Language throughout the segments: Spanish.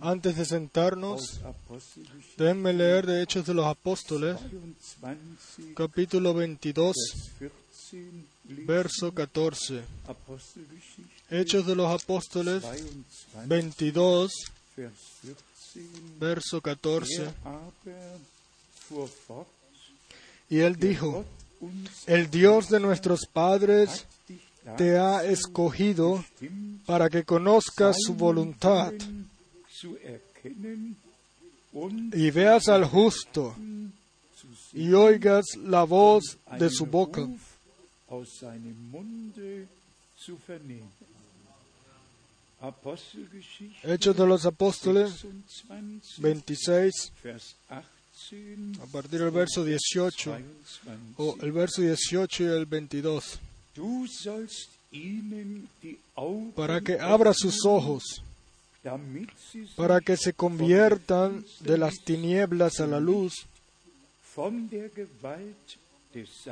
Antes de sentarnos, déjenme leer de Hechos de los Apóstoles, 22, capítulo 22, Vers 14, lesen. verso 14. Apostelgeschichte Hechos de los Apóstoles 22, 22, Vers 14. verso 14. Er Y él dijo, el Dios de nuestros padres te ha escogido para que conozcas su voluntad y veas al justo y oigas la voz de su boca. Hechos de los Apóstoles 26, 26, Vers 18, a partir del verso 18, 22. o el verso 18 y el 22, Para que abra sus ojos, para que se conviertan de las tinieblas a la luz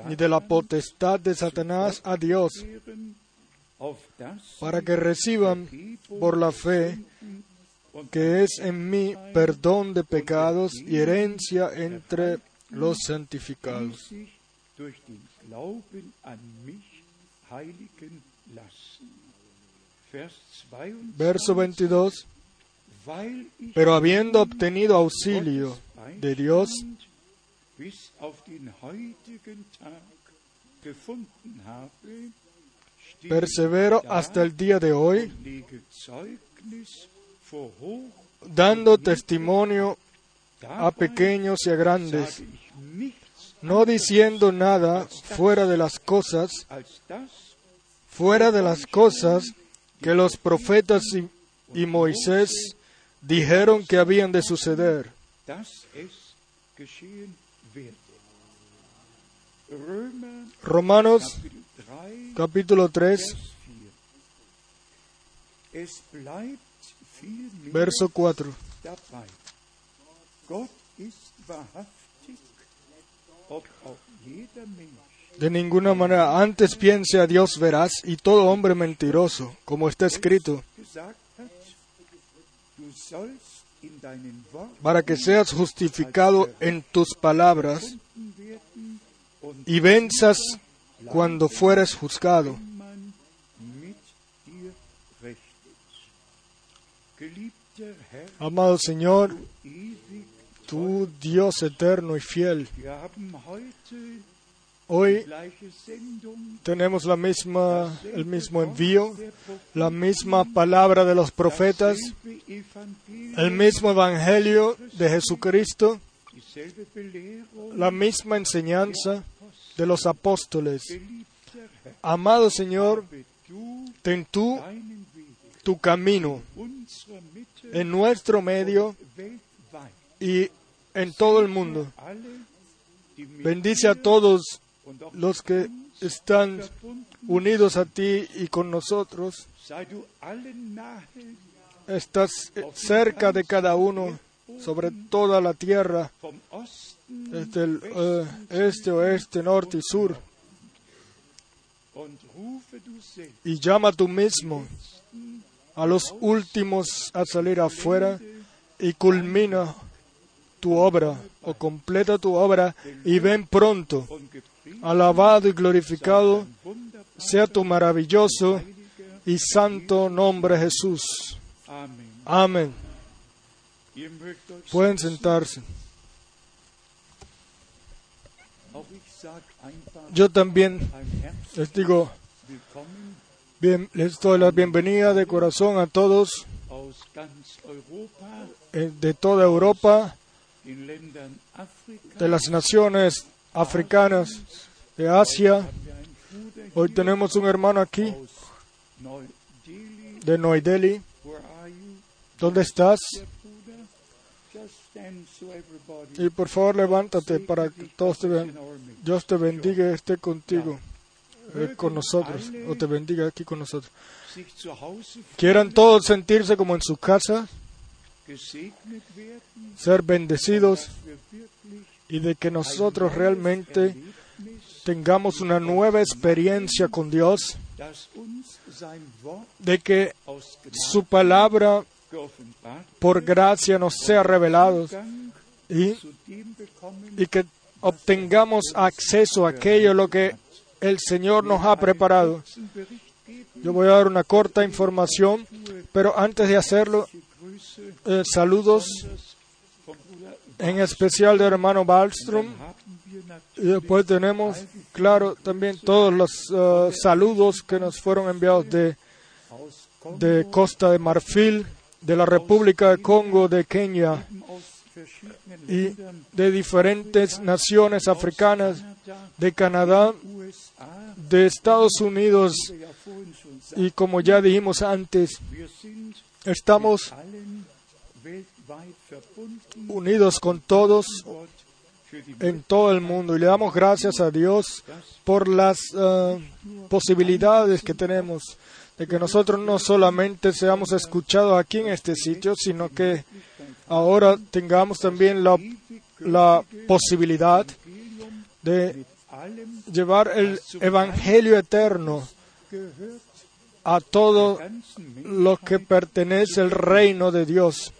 y de la potestad de Satanás a Dios, para que reciban por la fe que es en mí perdón de pecados y herencia entre los santificados. Verso 22. Weil ich Pero habiendo obtenido auxilio de Dios, persevero hasta el día de hoy, dando testimonio a pequeños y a grandes, no diciendo nada fuera de las cosas, fuera de las cosas que los profetas y, Moisés dijeron que habían de suceder, Romanos Kapitel 3, capítulo 3, Vers 4. Es bleibt vielmehr verso 4. De ninguna manera, antes piense a Dios verás y todo hombre mentiroso, como está escrito, para que seas justificado en tus palabras y venzas cuando fueres juzgado. Amado Señor, tú Dios eterno y fiel, hoy tenemos la misma, el mismo envío, la misma palabra de los profetas, el mismo evangelio de Jesucristo, la misma enseñanza de los apóstoles. Amado Señor, ten tú tu camino en nuestro medio y en todo el mundo. Bendice a todos los que están unidos a ti y con nosotros. Estás eh, cerca de cada uno, sobre toda la tierra, desde el eh, este, oeste, norte y sur. Y llama tú mismo a los últimos a salir afuera y culmina tu obra o completa tu obra y ven pronto. Alabado y glorificado sea tu maravilloso y santo nombre Jesús. Amén. Pueden sentarse. Yo también les digo, bien, les doy la bienvenida de corazón a todos eh, de toda Europa. De las naciones africanas, de Asia. Hoy tenemos un hermano aquí de you, ¿Dónde estás? Y por favor levántate para que todos te vean. Dios te bendiga y esté contigo, eh, con nosotros, o te bendiga aquí con nosotros. Quieran todos sentirse como en su casa, ser bendecidos y de que nosotros realmente tengamos una nueva experiencia con Dios, de que su palabra por gracia nos sea revelado y, y que obtengamos acceso a aquello lo que el Señor nos ha preparado. Yo voy a dar una corta información, pero antes de hacerlo, eh, saludos en especial del hermano natürlich Y después tenemos, claro, también todos los eh, saludos que nos fueron enviados de, de Costa de Marfil, de la República de Congo, de Kenia y de diferentes naciones africanas, de Canadá, de Estados Unidos y como ya dijimos antes, estamos unidos con todos en todo el mundo y le damos gracias a Dios por las eh, posibilidades que tenemos de que nosotros no solamente seamos escuchados aquí en este sitio, sino que ahora tengamos también la, la posibilidad de llevar el Evangelio eterno a todo lo que pertenece al reino de Dios.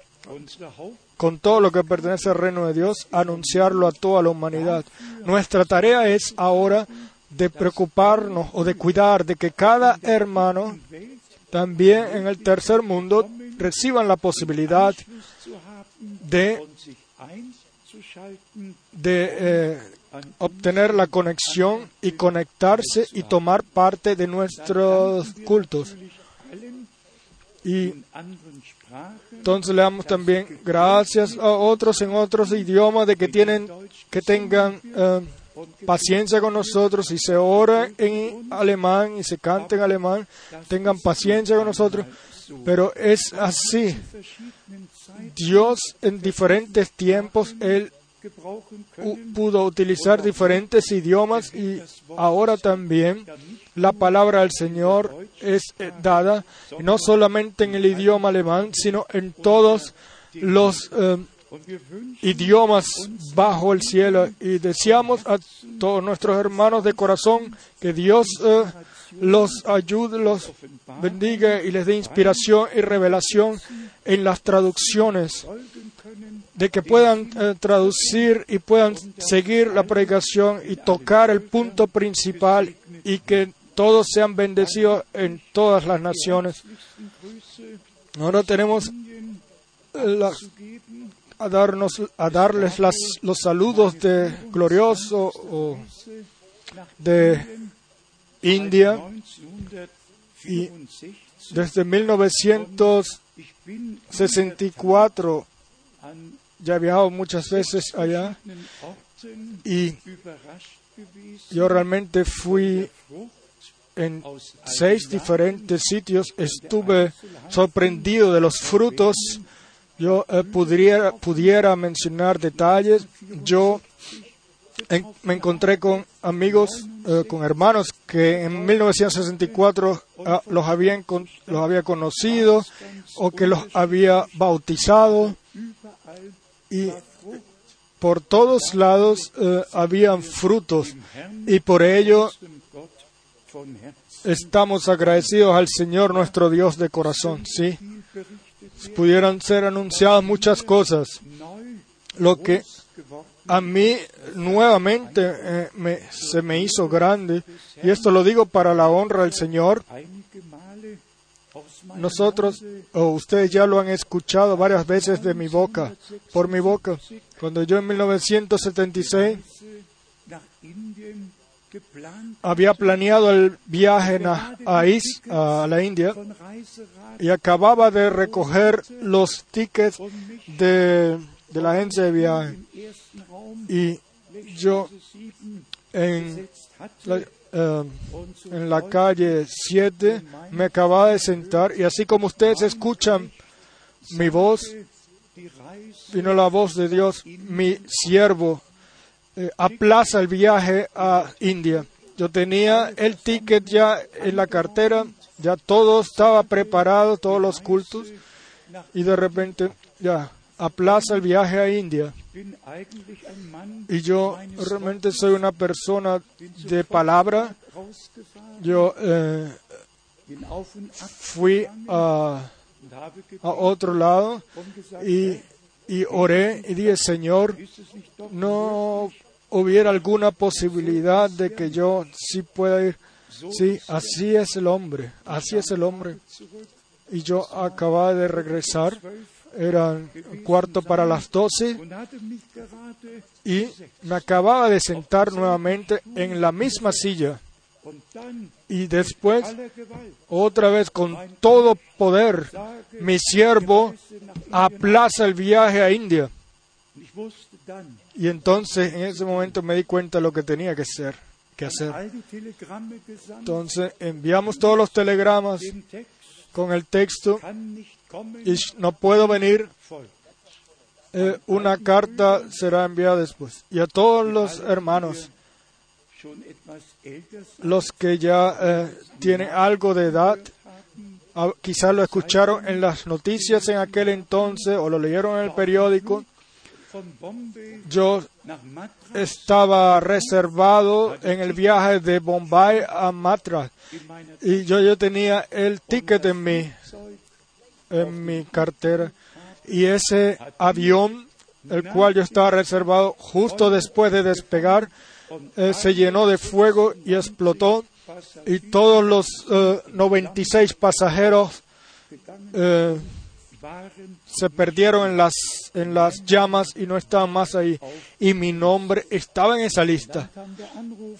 Con todo lo que pertenece al reino de Dios, anunciarlo a toda la humanidad. Nuestra tarea es ahora de preocuparnos o de cuidar de que cada hermano, también en el tercer mundo, reciban la posibilidad de, eh, obtener la conexión y conectarse y tomar parte de nuestros cultos. Y entonces le damos también gracias a otros en otros idiomas de que tienen que tengan eh, paciencia con nosotros y se ora en alemán y se canta en alemán, tengan paciencia con nosotros, pero es así. Dios en diferentes tiempos, Él pudo utilizar diferentes idiomas y ahora también la palabra del Señor es dada no solamente en el idioma alemán, sino en todos los eh, idiomas bajo el cielo. Y deseamos a todos nuestros hermanos de corazón que Dios eh, los ayude, los bendiga y les dé inspiración y revelación en las traducciones, de que puedan eh, traducir y puedan seguir la predicación y tocar el punto principal y que todos sean bendecidos en todas las naciones. Ahora tenemos eh, a darnos a darles los saludos de glorioso o de India 1964. desde 1964 Ich bin an ya he viajado muchas veces allá y yo realmente fui en seis diferentes sitios. Estuve sorprendido de los frutos. Yo eh, pudiera pudiera mencionar detalles. Yo me encontré con amigos, eh, con hermanos que en 1964 ah, los, habían los había conocido o que los había bautizado y por todos lados eh, habían frutos y por ello estamos agradecidos al Señor nuestro Dios de corazón. Sí, pudieran ser anunciadas muchas cosas. Lo que a mí nuevamente eh, me- se me hizo grande y esto lo digo para la honra del Señor. Nosotros, o ustedes ya lo han escuchado varias veces de mi boca, por mi boca. Cuando yo en 1976 Reise nach Indien geplant había planeado el viaje a, la India y acababa de recoger los tickets de, la agencia de viaje y yo Straße 7 en la, eh, en la calle 7 me acababa de sentar y así como ustedes escuchan mi voz, vino la voz de Dios, mi siervo eh, aplaza el viaje a India. Yo tenía el ticket ya en la cartera, ya todo estaba preparado, todos los cultos, y de repente ya aplaza el viaje a India. Y yo realmente soy una persona de palabra. Yo eh, fui a, otro lado y, y oré y dije, Señor, no hubiera alguna posibilidad de que yo sí pueda ir. Sí, así es el hombre, así es el hombre. Y yo acababa de regresar, eran cuarto para las doce y me acababa de sentar nuevamente en la misma silla. Y después, otra vez con todo poder, mi siervo aplaza el viaje a India. Y entonces en ese momento me di cuenta de lo que tenía que hacer. Que hacer. Entonces enviamos todos los telegramas con el texto y no puedo venir, eh, una carta será enviada después. Y a todos los hermanos, los que ya eh, tienen algo de edad, quizás lo escucharon en las noticias en aquel entonces o lo leyeron en el periódico. Yo estaba reservado en el viaje de Bombay a meiner y yo, yo tenía el ticket en Zeug en mi cartera y ese avión, el cual yo estaba reservado justo después de despegar, eh, se llenó de fuego y explotó y todos los eh, 96 pasajeros eh, se perdieron en las, en las llamas y no estaban más ahí. Y mi nombre estaba en esa lista.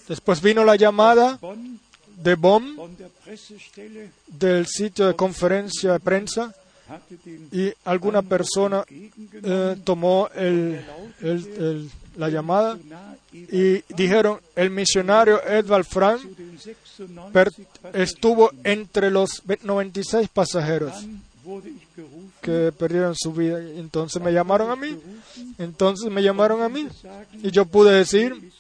Después vino la llamada Bonn de Pressestelle del sitio de conferencia de prensa, y alguna persona eh, tomó la llamada y dijeron, el misionario Edvard Frank zu den 96 per- Passagieren. estuvo entre los 96 pasajeros que perdieron su vida. Entonces me llamaron a mí. Entonces me llamaron a mí. Y yo pude decir,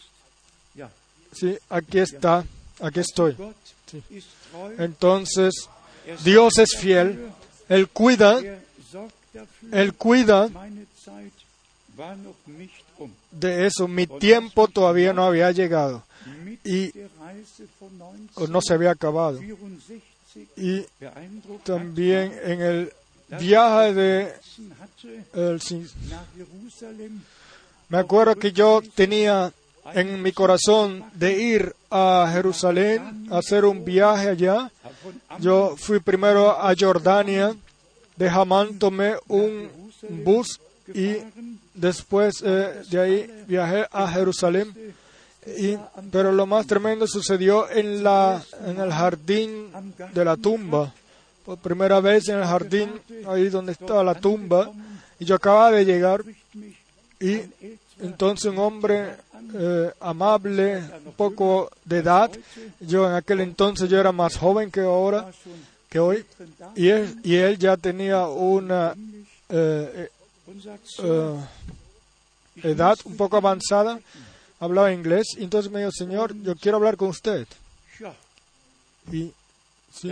sí, aquí está, aquí estoy. Entonces, Dios es fiel, Él cuida, Él cuida de eso. Mi tiempo todavía no había llegado y no se había acabado. 1964 Y también en el viaje de el Me acuerdo que yo tenía en mi corazón de ir a Jerusalén, a hacer un viaje allá. Yo fui primero a Jordania, de Hamán tomé un bus y después eh, de ahí viajé a Jerusalén. Y, pero lo más tremendo sucedió en, la, en el jardín de la tumba. Por primera vez en el jardín, ahí donde estaba la tumba. Y yo acababa de llegar y entonces un hombre eh, amable, un poco de edad, yo en aquel entonces yo era más joven que ahora, que hoy, y él, y él ya tenía una eh, eh, edad un poco avanzada, hablaba inglés, y entonces me dijo, Señor, yo quiero hablar con usted. Y sí,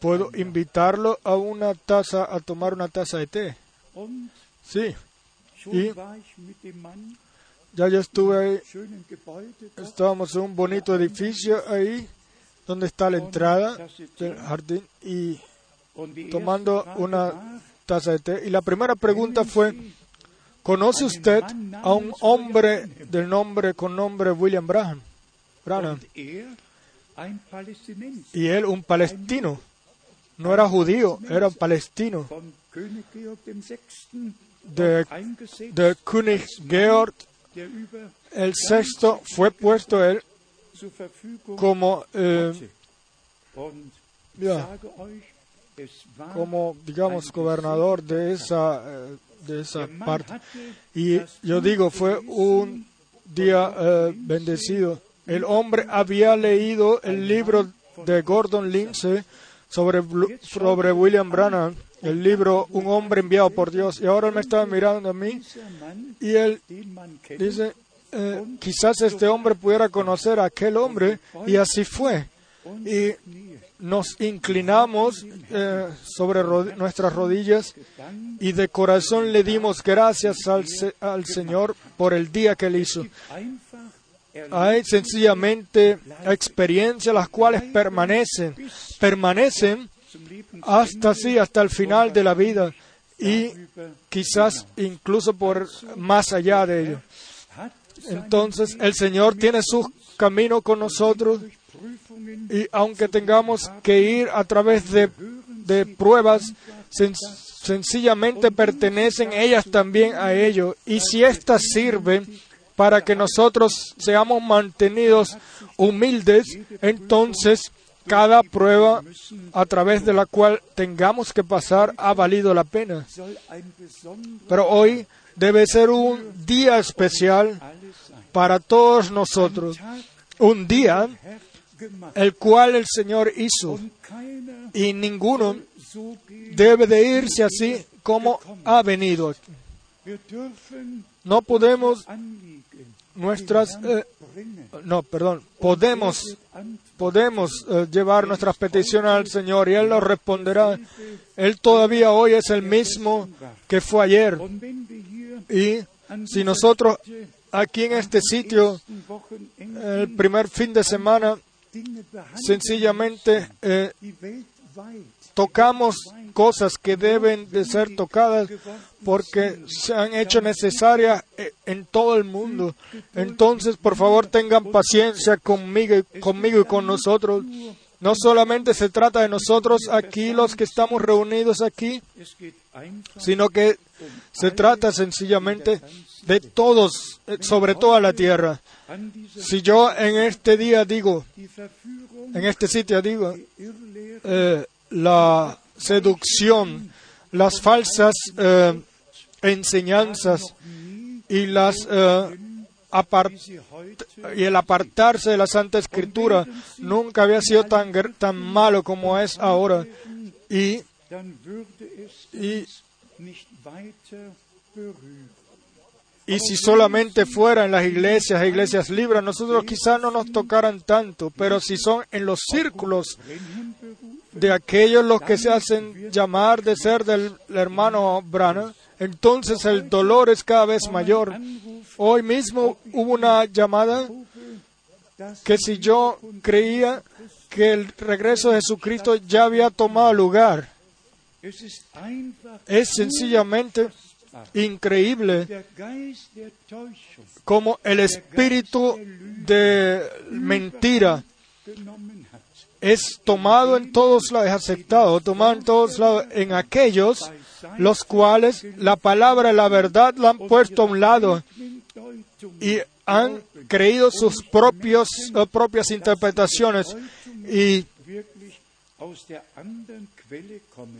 puedo invitarlo a una taza, a tomar una taza de té. Sí, Y- ya yo estuve ahí, estábamos en un bonito edificio ahí, donde está la entrada del jardín, y tomando una taza de té. Y la primera pregunta fue, ¿conoce usted a un hombre del nombre con nombre William Branham? Branham. Y él, un palestino. No era judío, era un palestino. De, de König Georg el sexto fue puesto él como, eh, como, digamos, gobernador de esa, eh, de esa parte. Y yo digo, fue un día eh, bendecido. El hombre había leído el libro de Gordon Lindsay sobre, sobre William Branham, el libro Un hombre enviado por Dios. Y ahora él me estaba mirando a mí y él dice, eh, quizás este hombre pudiera conocer a aquel hombre. Y así fue. Y nos inclinamos eh, sobre nuestras rodillas y de corazón le dimos gracias al, Se- al Señor por el día que él hizo. hay sencillamente experiencias las cuales permanecen, permanecen hasta así, hasta el final de la vida y quizás incluso por más allá de ello. Entonces el Señor tiene su camino con nosotros y aunque tengamos que ir a través de, de pruebas, sen- sencillamente pertenecen ellas también a ello. Y si éstas sirven para que nosotros seamos mantenidos humildes, entonces cada prueba a través de la cual tengamos que pasar ha valido la pena. Pero hoy debe ser un día especial para todos nosotros. Un día el cual el Señor hizo y ninguno debe de irse así como ha venido. No podemos nuestras, eh, no, perdón, podemos. Podemos eh, llevar nuestras peticiones al Señor y Él nos responderá. Él todavía hoy es el mismo que fue ayer. Y si nosotros aquí en este sitio, el primer fin de semana, sencillamente eh, tocamos cosas que deben de ser tocadas porque se han hecho necesarias eh, en todo el mundo. Entonces, por favor, tengan paciencia conmigo y, conmigo y con nosotros. No solamente se trata de nosotros aquí, los que estamos reunidos aquí, sino que se trata sencillamente de todos, eh, sobre toda la tierra. Si yo en este día digo, en este sitio digo, eh, la seducción, las falsas eh, enseñanzas eh, y el apartarse de la Santa Escritura nunca había sido tan malo como es ahora. Y y, si solamente fuera en las iglesias, iglesias libres, nosotros quizás no nos tocaran tanto, pero si son en los círculos de aquellos los que se hacen llamar de ser del hermano Brana, entonces el dolor es cada vez mayor. Hoy mismo hubo una llamada que si yo creía que el regreso de Jesucristo ya había tomado lugar, es sencillamente increíble como el espíritu de mentira. Es tomado en todos lados, es aceptado, tomado en todos lados, en aquellos los cuales la palabra la verdad la han puesto a un lado y han creído sus propios, eh, propias interpretaciones. Y,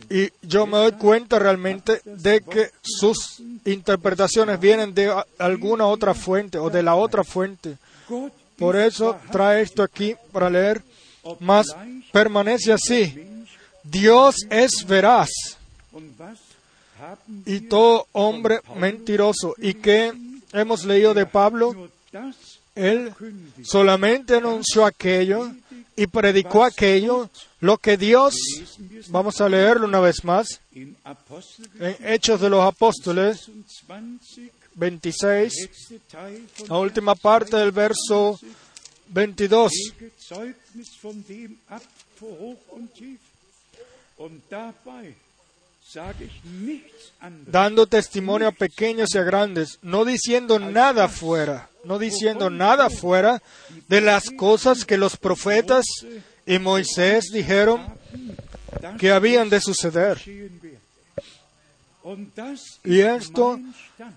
y yo me doy cuenta realmente de que sus interpretaciones vienen de alguna otra fuente o de la otra fuente. Por eso trae esto aquí para leer, mas permanece así. Dios es veraz y todo hombre mentiroso. ¿Y qué hemos leído de Pablo? Él solamente anunció aquello y predicó aquello, lo que Dios, vamos a leerlo una vez más, en Hechos de los Apóstoles 26, 26, letzte Teil von la última parte del verso 22. Dando testimonio a pequeños y a grandes, no diciendo nada fuera, no diciendo nada fuera de las cosas que los profetas y Moisés dijeron que habían de suceder. Y esto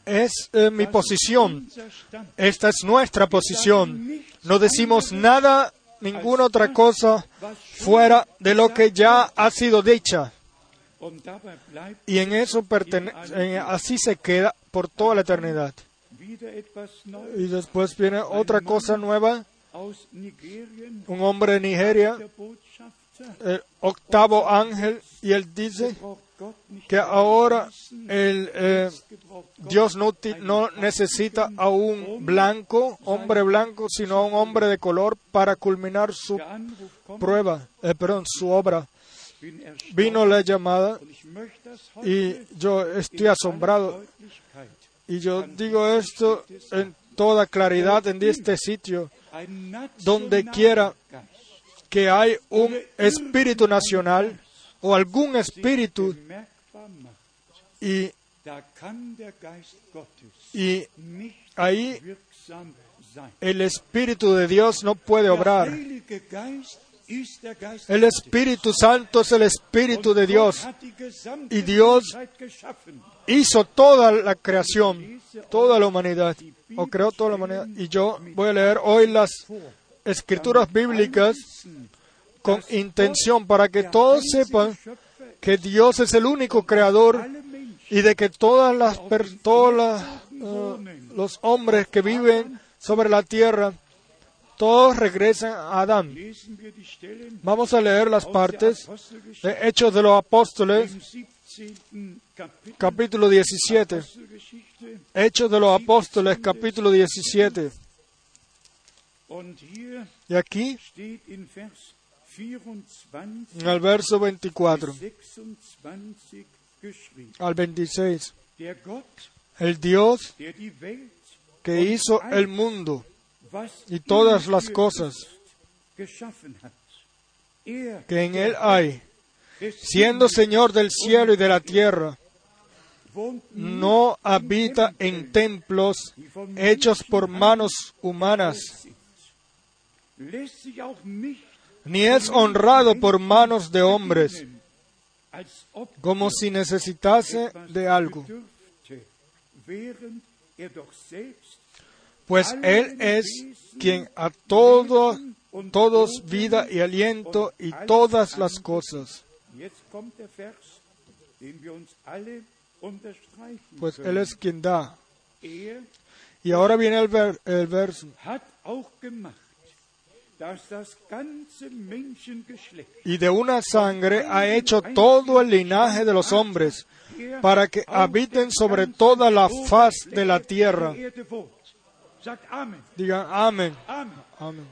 es eh, mi posición, esta es nuestra posición. No decimos nada, ninguna otra cosa fuera de lo que ya ha sido dicha. Y en eso así se queda por toda la eternidad. Y después viene otra cosa nueva, un hombre de Nigeria, el octavo ángel, y él dice que ahora el, eh, Dios no, no necesita a un blanco, hombre blanco, sino a un hombre de color para culminar su prueba, eh, perdón, su obra. Vino la llamada y yo estoy asombrado y yo digo esto en toda claridad en este sitio, donde quiera que hay un espíritu nacional o algún espíritu y, y ahí el espíritu de Dios no puede obrar. El. Espíritu Santo es el Espíritu de Dios. Y Dios. Hizo toda la creación, toda la humanidad, o creó toda la humanidad. Y yo voy a leer hoy las escrituras bíblicas con intención para que todos sepan que Dios es el único creador y de que todas las las, eh, los hombres que viven sobre la tierra todos regresan a Adán. Vamos a leer las partes de Hechos de los Apóstoles, im 17. Kapitel capítulo 17. Apostelgeschichte. Hechos de los Apóstoles, capítulo 17. Und hier Y aquí, steht in Vers 24 en el verso 24 bis 26 geschrieben. al 26, Der Gott, el Dios que hizo el mundo y todas las cosas. Er, que en él hay, siendo Señor del cielo y de la tierra, no habita en templos hechos por manos humanas, ni es honrado por manos de hombres, como si necesitase de algo, pues Él es quien a todo, todos vida y aliento y todas las cosas. Pues Él es quien da. Y ahora viene el, ver- el verso. Y de una sangre ha hecho todo el linaje de los hombres, para que habiten sobre toda la faz de la tierra. Digan amén. Amén.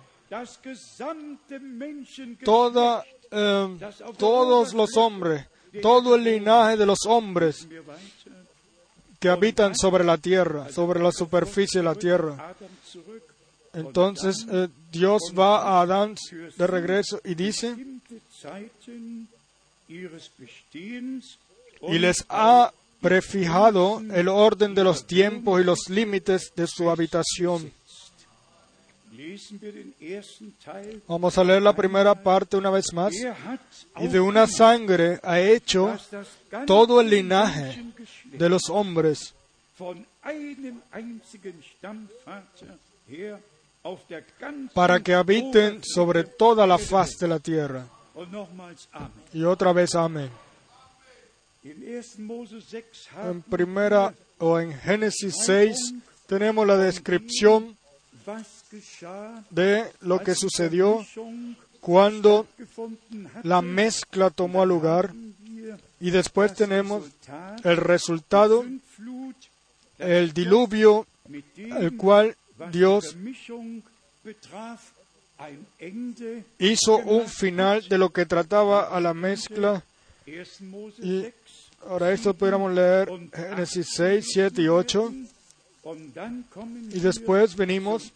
Toda, eh, todos los hombres, todo el linaje de los hombres que habitan sobre la tierra, sobre la superficie de la tierra. Entonces eh, Dios va a Adán de regreso y dice, y les ha prefijado el orden de los tiempos y los límites de su habitación. Vamos a leer la primera parte una vez más. Y de una sangre ha hecho todo el linaje de los hombres para que habiten sobre toda la faz de la tierra. Y otra vez amén. In 1. Mose 6 En primera o en Génesis 6 tenemos la descripción de lo que sucedió cuando la mezcla tomó lugar y después tenemos el resultado, el diluvio, el cual Dios hizo un final de lo que trataba a la mezcla. 1. Mose Y 6 ahora esto pudiéramos leer Génesis 6, 7 y 8. und dann kommen Y después venimos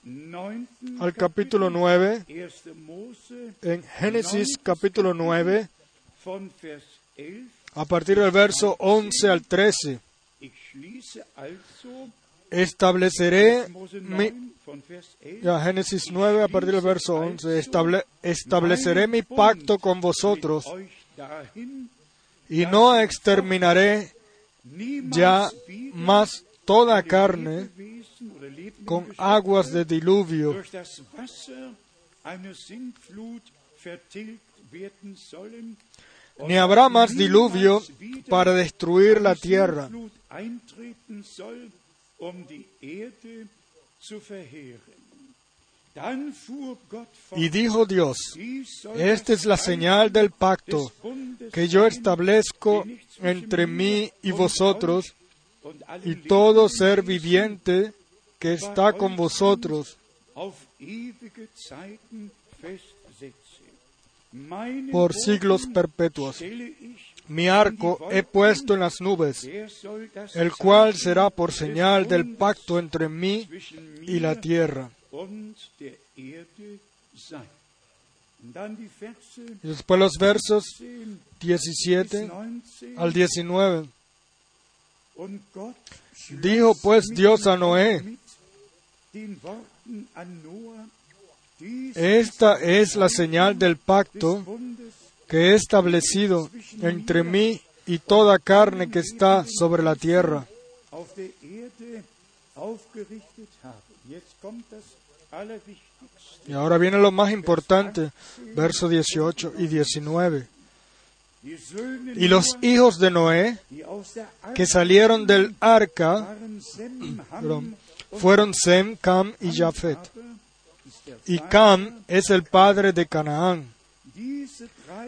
al capítulo 9, 1. Mose en Génesis capítulo 9, von Vers 11. a partir del verso 11 al 13. Estableceré mi, 9 von Vers 11. ya, Génesis 9 a partir del verso 11. Estable- estableceré mi pacto con vosotros y no exterminaré ya más toda carne con aguas de diluvio, ni habrá más diluvio para destruir la tierra. Um Y dijo Dios, esta es la señal del pacto que yo establezco entre mí y vosotros y todo ser viviente que está con vosotros por siglos perpetuos. Mi arco he puesto en las nubes, el cual será por señal del pacto entre mí y la tierra. Y después los versos 17 al 19. Dijo pues Dios a Noé, esta es la señal del pacto que he establecido entre mí y toda carne que está sobre la tierra. Y ahora viene lo más importante, versos 18 y 19. Y los hijos de Noé que salieron del arca fueron Sem, Cam y Jafet. Y Cam es el padre de Canaán.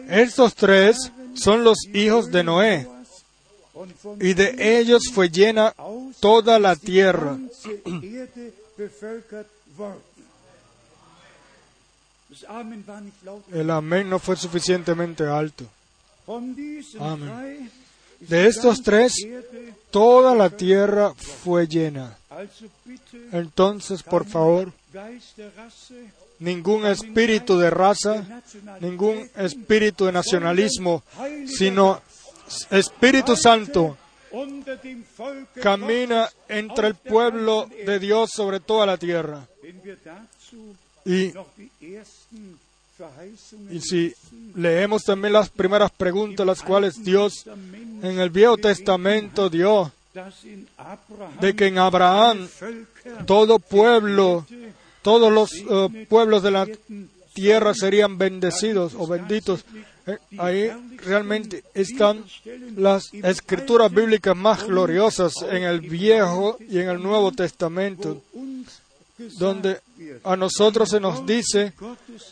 Estos tres son los hijos de Noé, y de ellos fue llena toda la tierra. El amén no fue suficientemente alto. Amén. De estos tres, toda la tierra fue llena. Entonces, por favor, ningún espíritu de raza, ningún espíritu de nacionalismo, sino Espíritu Santo camina entre el pueblo de Dios sobre toda la tierra. Y, y si leemos también las primeras preguntas, las cuales Dios en el Viejo Testamento dio, de que en Abraham todo pueblo, todos los eh, pueblos de la tierra serían bendecidos o benditos. Eh, ahí realmente están las escrituras bíblicas más gloriosas en el Viejo y en el Nuevo Testamento, donde a nosotros se nos dice,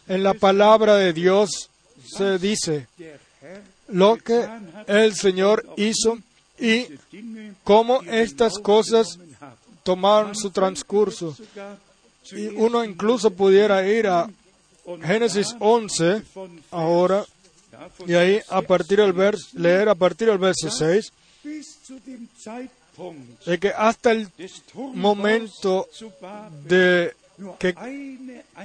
en la palabra de Dios se dice, lo que el Señor hizo y cómo estas cosas tomaron su transcurso. Y uno incluso pudiera ir a Génesis 11 ahora y ahí a partir del verso, leer a partir del verso 6 de que hasta el momento de que,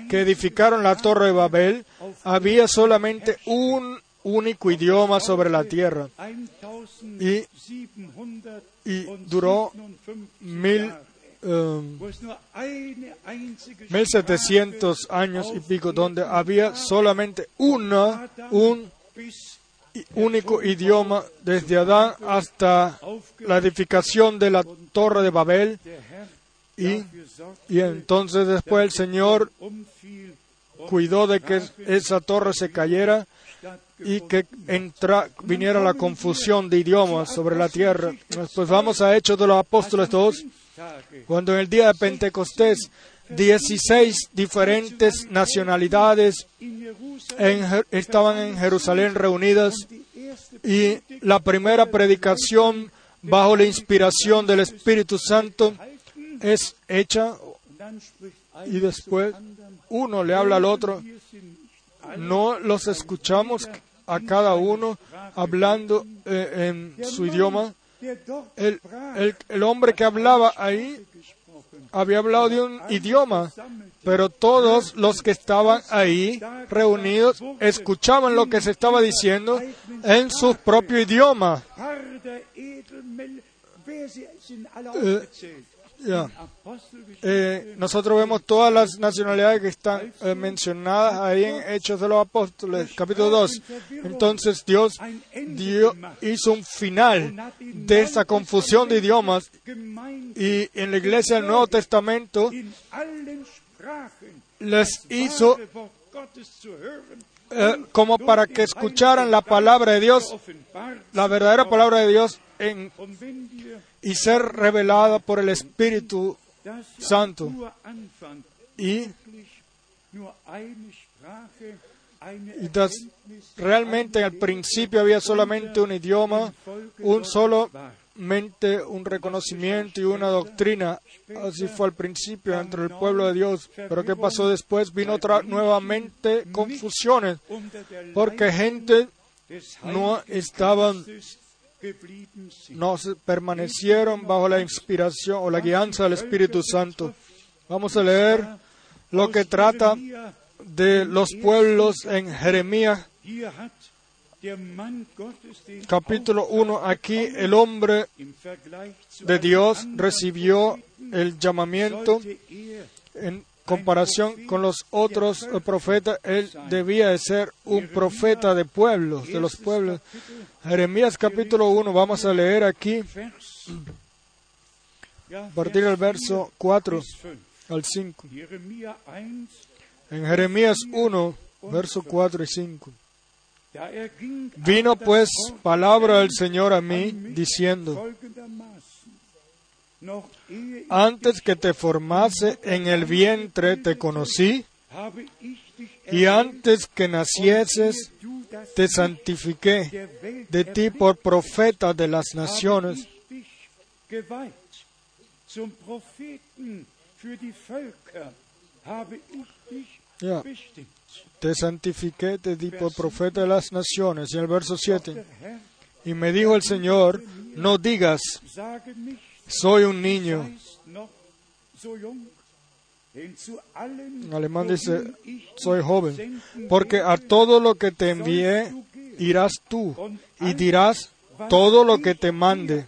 que edificaron la torre de Babel había solamente un único idioma sobre la tierra y, y duró mil 1700 um, años y pico, donde había solamente una, un único idioma desde Adán hasta la edificación de la torre de Babel. Y, y entonces después el Señor cuidó de que esa torre se cayera y que entra, viniera la confusión de idiomas sobre la tierra. Pues vamos a Hechos de los Apóstoles 2 cuando en el día de Pentecostés 16 diferentes nacionalidades estaban en Jerusalén reunidas y la primera predicación bajo la inspiración del Espíritu Santo es hecha y después uno le habla al otro. No los escuchamos a cada uno hablando eh, en su idioma el, el, hombre que hablaba ahí había hablado de un idioma, pero todos los que estaban ahí reunidos escuchaban lo que se estaba diciendo en su propio idioma. Eh, nosotros vemos todas las nacionalidades que están eh, mencionadas ahí en Hechos de los Apóstoles, capítulo 2. Entonces Dios, Dios hizo un final de esa confusión de idiomas y en la iglesia del Nuevo Testamento les hizo eh, como para que escucharan la palabra de Dios, la verdadera palabra de Dios en y ser revelada por el Espíritu Santo. Y, realmente al principio había solamente un idioma, un solamente un reconocimiento y una doctrina. Así fue al principio entre el pueblo de Dios. Pero ¿qué pasó después? Vino otra nuevamente confusiones, porque gente no estaban, no permanecieron bajo la inspiración o la guianza del Espíritu Santo. Vamos a leer lo que trata de los pueblos en Jeremías capítulo 1. Aquí el hombre de Dios recibió el llamamiento en comparación con los otros profetas, él debía de ser un profeta de pueblos, de los pueblos. Jeremías capítulo 1, vamos a leer aquí, a partir del verso 4 al 5. En Jeremías 1, verso 4 y 5. Vino pues palabra del Señor a mí diciendo, antes que te formase en el vientre te conocí, y antes que nacieses te santifiqué de ti por profeta de las naciones. Te santifiqué de ti por profeta de las naciones. Y el verso 7. Y me dijo el Señor, no digas, soy un niño. En alemán dice, soy joven, porque a todo lo que te envié irás tú y dirás todo lo que te mande.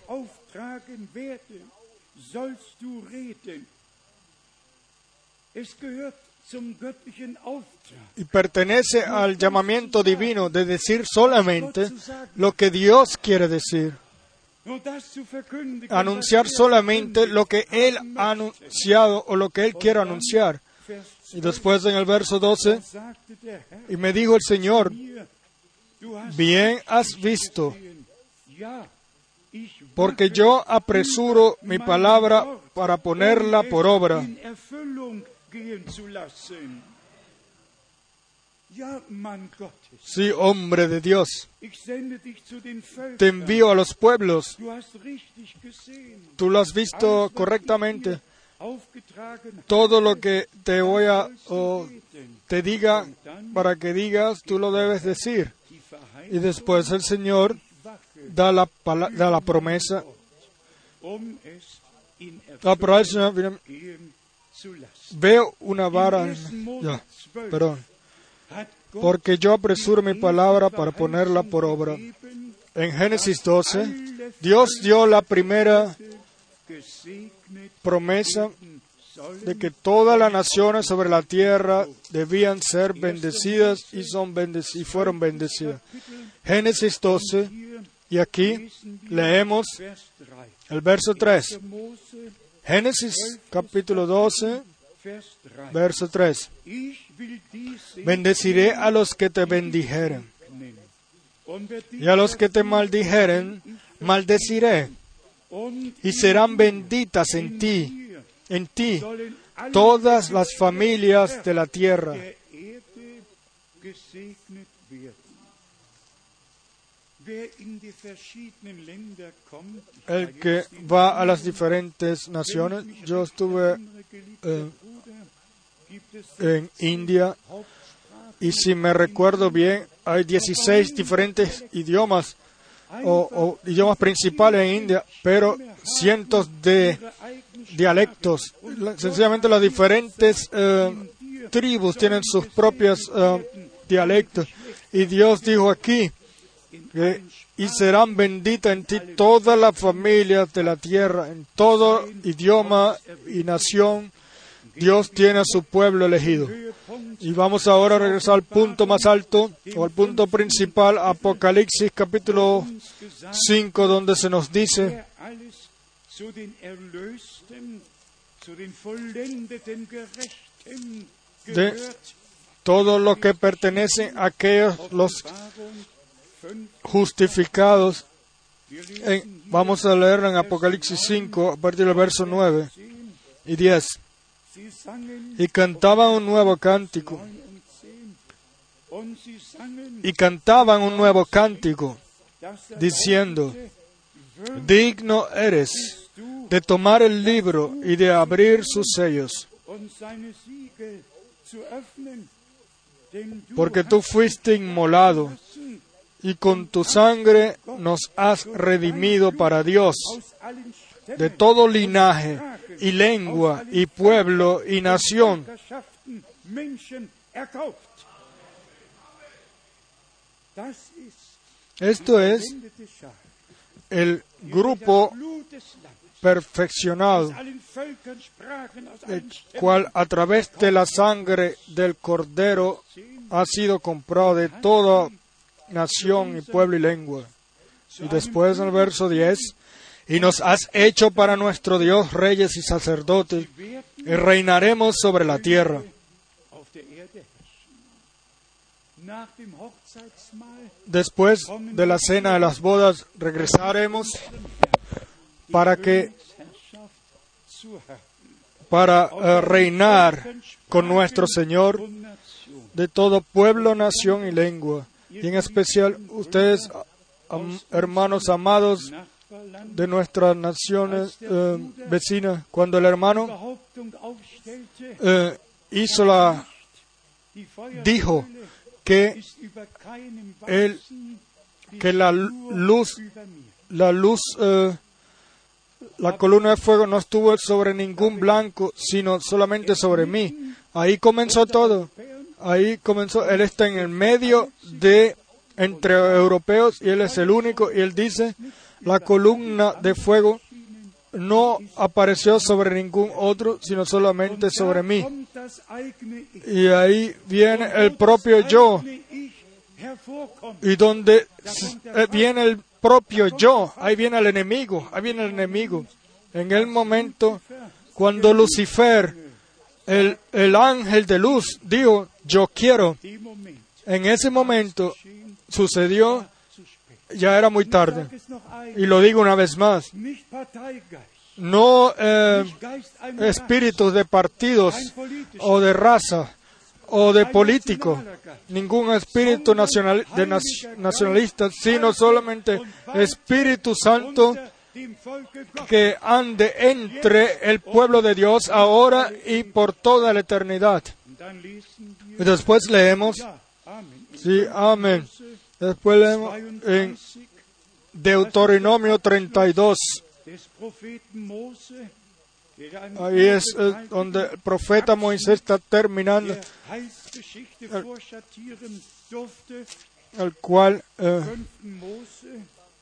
Y pertenece al llamamiento divino de decir solamente lo que Dios quiere decir anunciar solamente lo que Él ha anunciado o lo que Él quiere anunciar. Y después en el verso 12, y me dijo el Señor, bien has visto, porque yo apresuro mi palabra para ponerla por obra. Sí, hombre de Dios, te envío a los pueblos. Tú lo has visto correctamente. Todo lo que te voy a o te diga para que digas, tú lo debes decir. Y después el Señor da la, da la promesa. Veo una vara. Ya, perdón porque yo apresuro mi palabra para ponerla por obra. En Génesis 12, Dios dio la primera promesa de que todas las naciones sobre la tierra debían ser bendecidas y, son y fueron bendecidas. Génesis 12, y aquí leemos el verso 3. Génesis capítulo 12, verso 3. Bendeciré a los que te bendijeren. Y a los que te maldijeren, maldeciré. Y serán benditas en ti, en ti, todas las familias de la tierra. El que va a las diferentes naciones, yo estuve eh, en India y si me recuerdo bien, hay 16 diferentes idiomas o, idiomas principales en India, pero cientos de dialectos. Sencillamente las diferentes eh, tribus tienen sus propios eh, dialectos. Y Dios dijo aquí, y serán benditas en ti todas las familias de la tierra, en todo idioma y nación Dios tiene a su pueblo elegido. Y vamos ahora a regresar al punto más alto, o al punto principal, Apocalipsis capítulo 5, donde se nos dice de todo lo que pertenece a aquellos los justificados. vamos a leer en Apocalipsis 5, a partir del verso 9 y 10 y cantaban un nuevo cántico. Y cantaban un nuevo cántico, diciendo, digno eres de tomar el libro y de abrir sus sellos, porque tú fuiste inmolado y con tu sangre nos has redimido para Dios de todo linaje y lengua y pueblo y nación. Esto es el grupo perfeccionado, el cual a través de la sangre del Cordero ha sido comprado de toda nación y pueblo y lengua. Y después en el verso 10, y nos has hecho para nuestro Dios reyes y sacerdotes, y reinaremos sobre la tierra. Después de la cena de las bodas regresaremos para que para eh, reinar con nuestro Señor de todo pueblo, nación y lengua. Y en especial ustedes, hermanos amados de nuestras naciones eh, vecinas, cuando el hermano eh, hizo la dijo que el, que la luz la luz eh, la columna de fuego no estuvo sobre ningún blanco sino solamente sobre mí. Ahí comenzó todo. Ahí comenzó. Él está en el medio de entre europeos y él es el único y él dice la columna de fuego no apareció sobre ningún otro, sino solamente sobre mí. Y ahí viene el propio yo. Y donde eh, viene el propio yo, ahí viene el enemigo, ahí viene el enemigo. En el momento cuando Lucifer, el, el ángel de luz, dijo, yo quiero, en ese momento sucedió ya era muy tarde. Y lo digo una vez más. No eh, espíritus de partidos o de raza o de político, ningún espíritu nacional, de nacionalista, sino solamente Espíritu Santo que ande entre el pueblo de Dios ahora y por toda la eternidad. Y después leemos, sí, amén. Después leemos en Deuteronomio 32. Ahí es eh, donde el profeta Moisés está terminando, el, cual eh,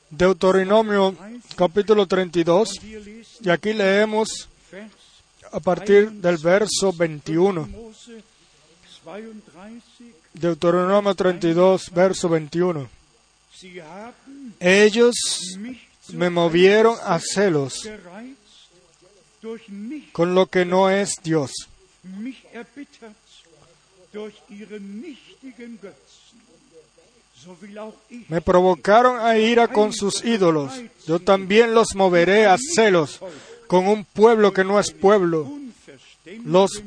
Deuteronomio capítulo 32, y aquí leemos a partir del verso 21. Deuteronomio 32, verso 21. Ellos me movieron a celos con lo que no es Dios. Me provocaron a ira con sus ídolos. Yo también los moveré a celos con un pueblo que no es pueblo. Los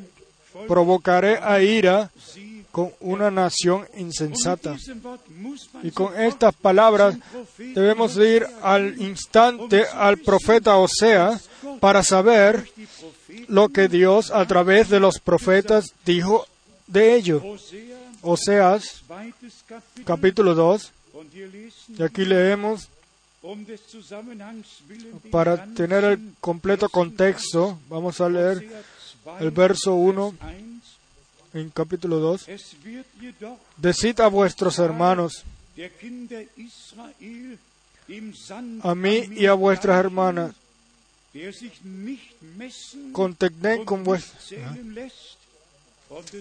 provocaré a ira con una nación insensata. Y con estas palabras debemos ir al instante al profeta Osea para saber lo que Dios a través de los profetas dijo de ello. Oseas, capítulo 2, y aquí leemos, para tener el completo contexto, vamos a leer el verso 1 en capítulo 2, decid a vuestros hermanos, a mí y a vuestras hermanas, contened con vuestras... Volk,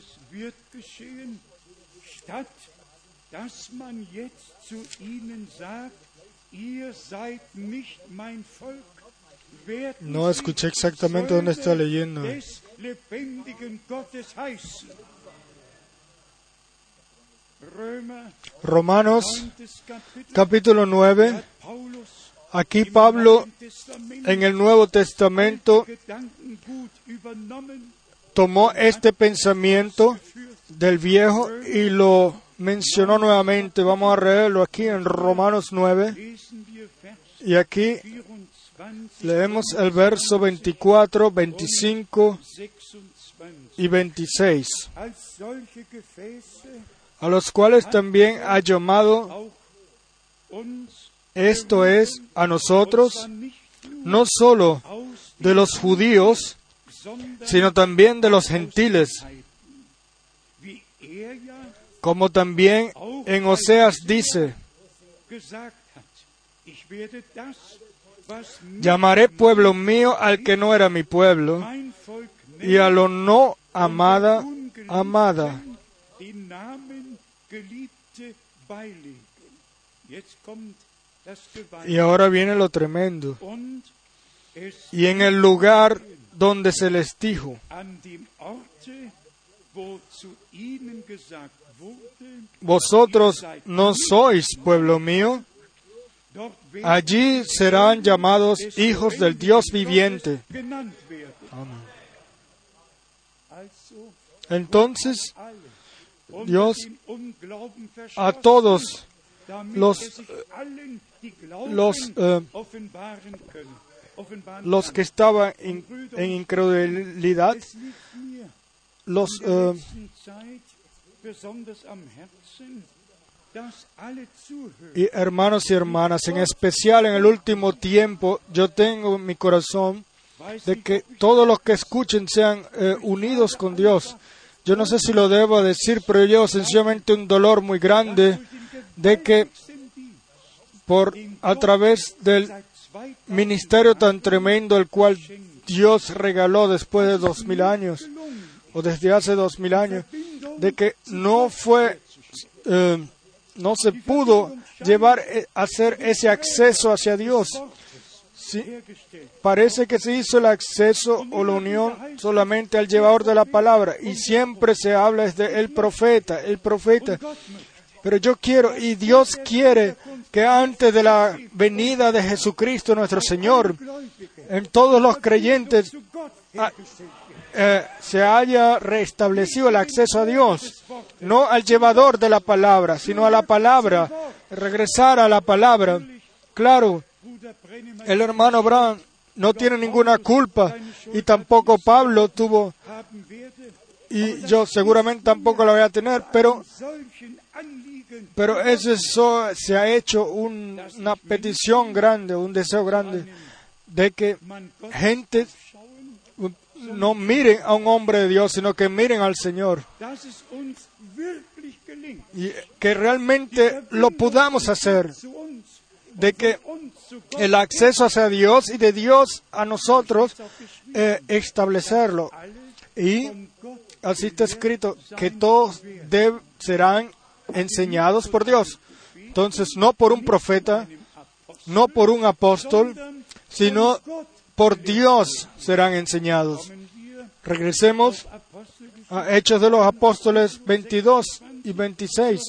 no escuché exactamente dónde está leyendo. Romanos capítulo 9. Aquí Pablo en el Nuevo Testamento tomó este pensamiento del viejo y lo mencionó nuevamente. Vamos a leerlo aquí en Romanos 9. Y aquí leemos el verso 24, 25 y 26, a los cuales también ha llamado esto es a nosotros, no solo de los judíos, sino también de los gentiles, como también en Oseas dice, llamaré pueblo mío al que no era mi pueblo, y a lo no amada, amada. Y ahora viene lo tremendo. Y en el lugar donde se les dijo, vosotros no sois pueblo mío, allí serán llamados hijos del Dios viviente. Entonces, Dios a todos los, los, eh, los que estaban en incredulidad, los eh, y hermanos y hermanas, en especial en el último tiempo, yo tengo en mi corazón de que todos los que escuchen sean eh, unidos con Dios. Yo no sé si lo debo decir, pero yo sencillamente un dolor muy grande de que por a través del ministerio tan tremendo el cual Dios regaló después de dos mil años o desde hace dos mil años, de que no fue eh, no se pudo llevar a eh, hacer ese acceso hacia Dios. parece que se hizo el acceso o la unión solamente al llevador de la palabra y siempre se habla desde el profeta, el profeta. Pero yo quiero y Dios quiere que antes de la venida de Jesucristo nuestro Señor, en todos los creyentes ah, eh, se haya restablecido el acceso a Dios, no al llevador de la palabra, sino a la palabra, regresar a la palabra. Claro, el hermano Abraham no tiene ninguna culpa y tampoco Pablo tuvo y yo seguramente tampoco la voy a tener, pero pero eso, se ha hecho una petición grande, un deseo grande de que gente no miren a un hombre de Dios, sino que miren al Señor. Y que realmente lo podamos hacer, de que el acceso hacia Dios y de Dios a nosotros eh, establecerlo. Y así está escrito que todos serán enseñados por Dios. Entonces, no por un profeta, no por un apóstol, sino por Dios serán enseñados. Regresemos a Hechos de los Apóstoles 22 y 26.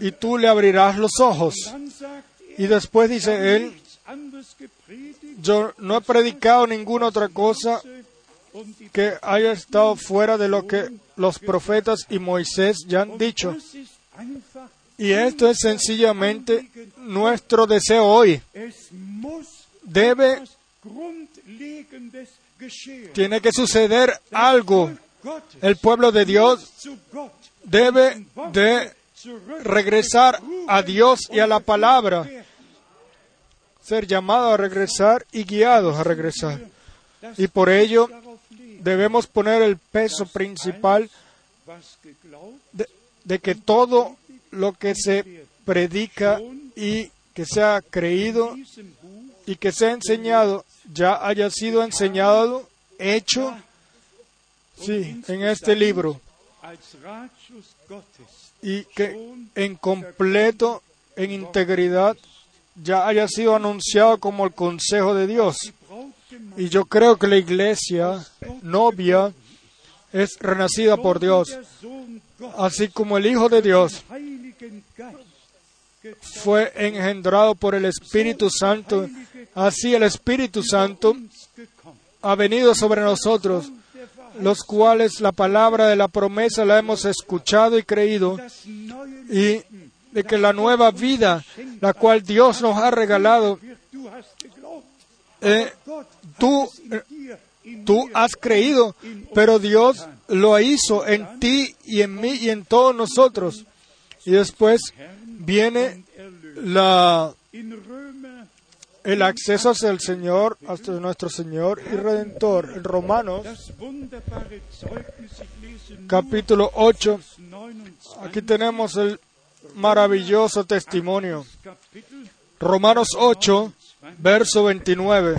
Y tú le abrirás los ojos. Y después dice él, yo no he predicado ninguna otra cosa que haya estado fuera de lo que los profetas y Moisés ya han dicho. Y esto es sencillamente nuestro deseo hoy. Debe, tiene que suceder algo. El pueblo de Dios debe de regresar a Dios y a la palabra, ser llamado a regresar y guiados a regresar. Y por ello debemos poner el peso principal de, de que todo lo que se predica y que se ha creído y que se ha enseñado ya haya sido enseñado, hecho, sí, en este libro. Y que en completo, en integridad, ya haya sido anunciado como el consejo de Dios. Y yo creo que la iglesia novia es renacida por Dios, así como el Hijo de Dios fue engendrado por el Espíritu Santo, así el Espíritu Santo ha venido sobre nosotros, los cuales la palabra de la promesa la hemos escuchado y creído, y de que la nueva vida, la cual Dios nos ha regalado, eh, tú, tú has creído, pero Dios lo hizo en ti y en mí y en todos nosotros. Y después viene la, el acceso hacia el Señor, hasta nuestro Señor y Redentor. En Romanos, capítulo 8, aquí tenemos el maravilloso testimonio. Romanos 8, verso 29.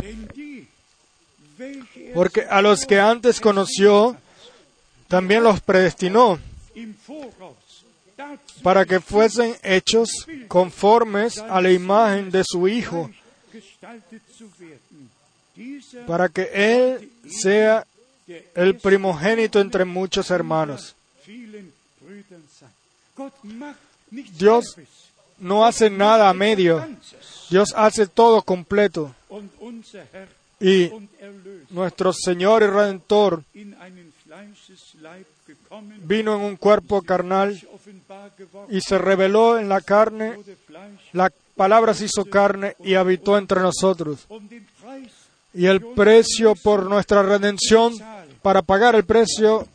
Porque a los que antes conoció, también los predestinó para que fuesen hechos conformes a la imagen de su Hijo, para que Él sea el primogénito entre muchos hermanos. Dios no hace nada a medio, Dios hace todo completo. Y nuestro Señor y Redentor vino en un cuerpo carnal y se reveló en la carne, la palabra se hizo carne y habitó entre nosotros. Y el precio por nuestra redención, para pagar el precio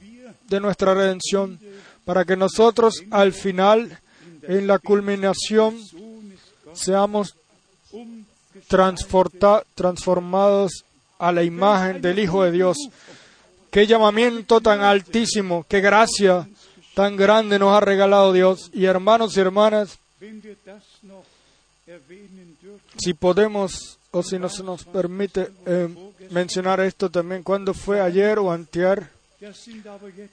de nuestra redención, para que nosotros al final, en la culminación, seamos transformados a la imagen del Hijo de Dios. Qué llamamiento tan altísimo, qué gracia tan grande nos ha regalado Dios. Y hermanos y hermanas, si podemos o si no se nos permite eh, mencionar esto también, cuando fue ayer o antier,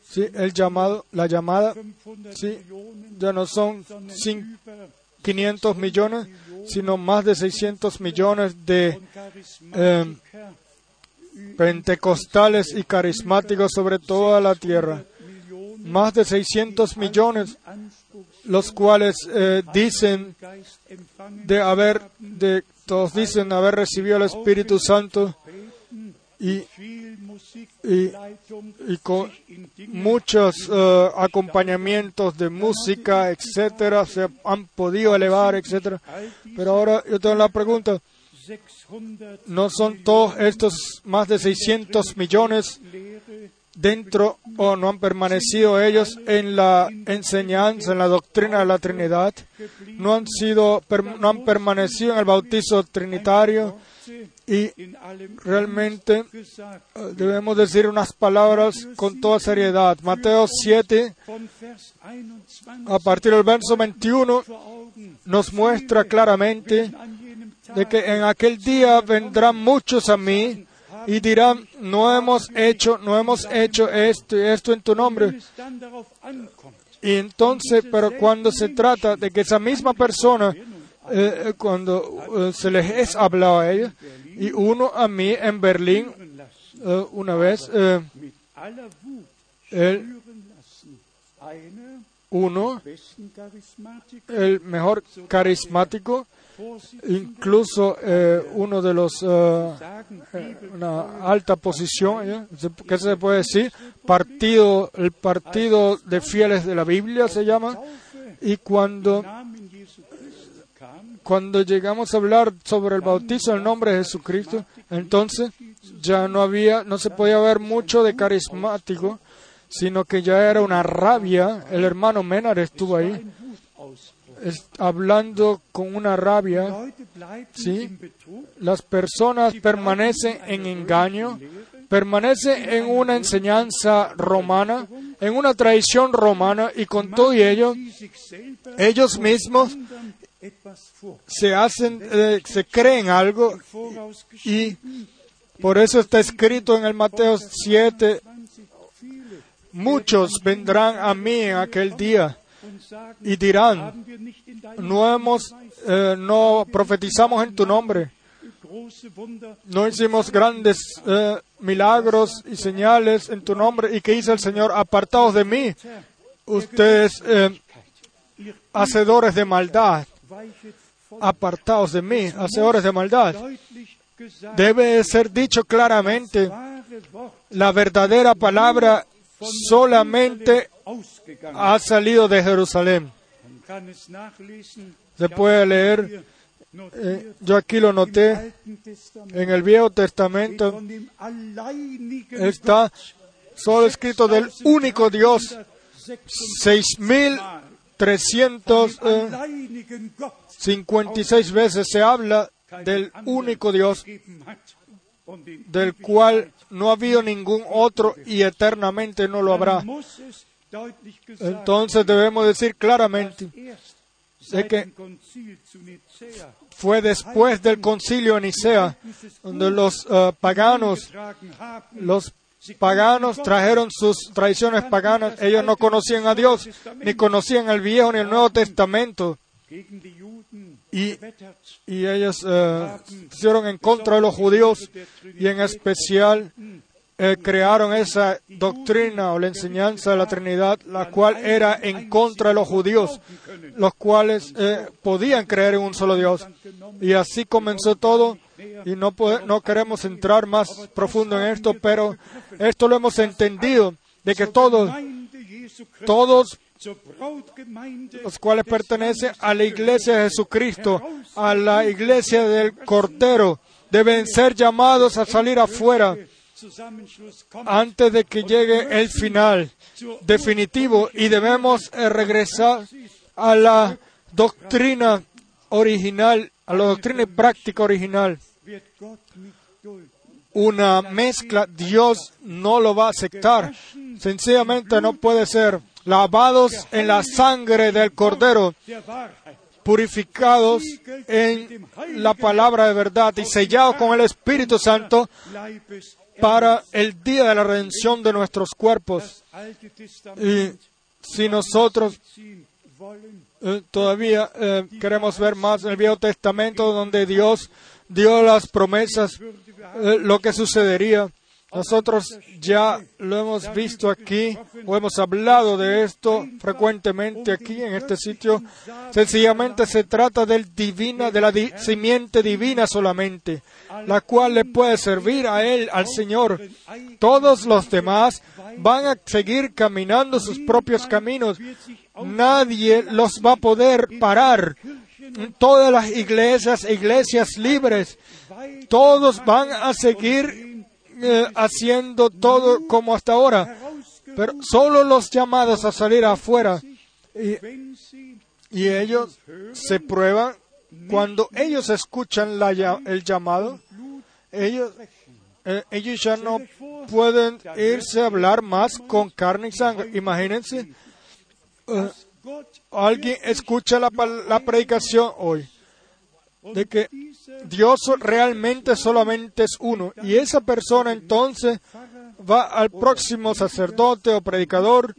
sí, el llamado, la llamada, sí, ya no son 500 millones, sino más de 600 millones de eh, pentecostales y carismáticos sobre toda la tierra. Más de 600 millones, los cuales eh, dicen de haber, todos dicen haber recibido el Espíritu Santo y, y, con muchos eh, acompañamientos de música, etcétera, se han podido elevar, etcétera. Pero ahora yo tengo la pregunta, ¿no son todos estos más de 600 millones dentro o no han permanecido ellos en la enseñanza, en la doctrina de la Trinidad? ¿No han sido, no han permanecido en el bautizo trinitario? Y realmente eh, debemos decir unas palabras con toda seriedad. Mateo 7, a partir del verso 21, nos muestra claramente de que en aquel día vendrán muchos a mí y dirán, no hemos hecho, no hemos hecho esto y esto en tu nombre. Y entonces, pero cuando se trata de que esa misma persona, eh, eh, cuando eh, se les es hablado a ella, y uno a mí en Berlín, una vez, uno, el mejor carismático, incluso eh, uno de los, eh, eh, una alta posición, ¿qué se puede decir? Partido, el partido de fieles de la Biblia se llama, y cuando, cuando llegamos a hablar sobre el bautizo en el nombre de Jesucristo, entonces ya no había, no se podía ver mucho de carismático, sino que ya era una rabia. El hermano Menar estuvo ahí hablando con una rabia, ¿sí? Las personas permanecen en engaño, permanecen en una enseñanza romana, en una tradición romana, y con todo ello, ellos mismos se hacen, eh, se creen algo, y por eso está escrito en el Mateo 7, muchos vendrán a mí en aquel día y dirán, no hemos, eh, no profetizamos en tu nombre, no hicimos grandes eh, milagros y señales en tu nombre. ¿Y que dice el Señor? Apartados de mí, ustedes eh, hacedores de maldad. Apartados de mí, hacedores de maldad. Debe ser dicho claramente, la verdadera palabra solamente ha salido de Jerusalén. Se puede leer, eh, yo aquí lo noté, en el Viejo Testamento está solo escrito del único Dios, seis mil 356 veces se habla del único Dios, del cual no ha habido ningún otro y eternamente no lo habrá. Entonces debemos decir claramente de que fue después del concilio de Nicea, donde los uh, paganos, los paganos trajeron sus tradiciones paganas. Ellos no conocían a Dios, ni conocían el Viejo ni el Nuevo Testamento. Y, y ellos uh, hicieron en contra de los judíos y en especial eh, crearon esa doctrina o la enseñanza de la Trinidad, la cual era en contra de los judíos, los cuales eh, podían creer en un solo Dios. Y así comenzó todo y no, no queremos entrar más profundo en esto, pero esto lo hemos entendido, de que todos, todos los cuales pertenecen a la iglesia de Jesucristo, a la iglesia del Cordero, deben ser llamados a salir afuera antes de que llegue el final definitivo y debemos eh, regresar a la doctrina original, a la doctrina y práctica original. Una mezcla, Dios no lo va a aceptar. Sencillamente no puede ser. Lavados en la sangre del Cordero, purificados en la palabra de verdad y sellados con el Espíritu Santo para el día de la redención de nuestros cuerpos. Y si nosotros eh, todavía eh, queremos ver más en el Viejo Testamento, donde Dios dio las promesas, eh, lo que sucedería. Nosotros ya lo hemos visto aquí o hemos hablado de esto frecuentemente aquí en este sitio. Sencillamente se trata del divina, de la simiente divina solamente, la cual le puede servir a él, al Señor. Todos los demás van a seguir caminando sus propios caminos. Nadie los va a poder parar. Todas las iglesias, iglesias libres, todos van a seguir eh, haciendo todo como hasta ahora, pero solo los llamados a salir afuera y, ellos se prueban cuando ellos escuchan la, el llamado, ellos, eh, ellos ya no pueden irse a hablar más con carne y sangre. Imagínense, eh, alguien escucha la, la predicación hoy de que Dios realmente solamente es uno. Y esa persona entonces va al próximo sacerdote o predicador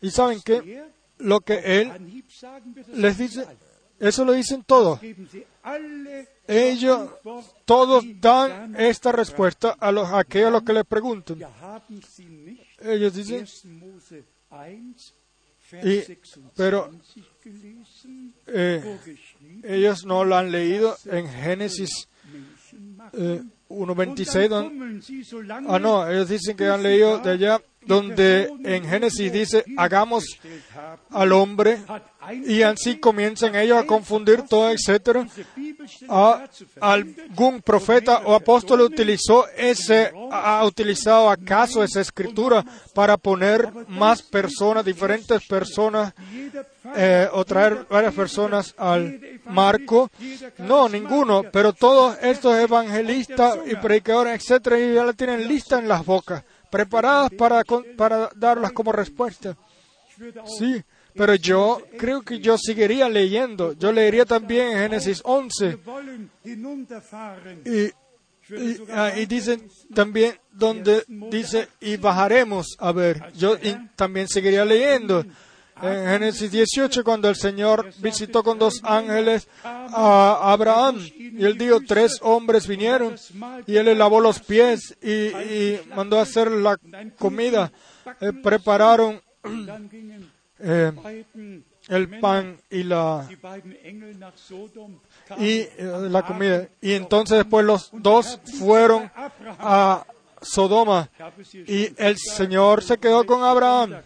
y saben que lo que él les dice, eso lo dicen todos. Ellos todos dan esta respuesta a los aquellos a los que le preguntan. Ellos dicen, pero eh, ellos no lo han leído en Génesis 1.26. Eh, ah, no, ellos dicen que han leído de allá donde en Génesis dice, hagamos al hombre, y así comienzan ellos a confundir todo, etcétera. A, algún profeta o apóstol utilizó ese, ha utilizado acaso esa escritura para poner más personas, diferentes personas, eh, o traer varias personas al marco. No, ninguno, pero todos estos evangelistas y predicadores, etcétera, ya la tienen lista en las bocas preparadas para, para darlas como respuesta. Sí, pero yo creo que yo seguiría leyendo. Yo leería también Génesis 11. Y, ah, y, dicen también donde dice, y bajaremos a ver. Yo también seguiría leyendo. En Génesis 18, cuando el Señor visitó con dos ángeles a Abraham, y él dijo, tres hombres vinieron, y él le lavó los pies y, mandó a hacer la comida. Eh, prepararon eh, el pan y la y eh, la comida y entonces después los dos fueron a Sodoma y el Señor se quedó con Abraham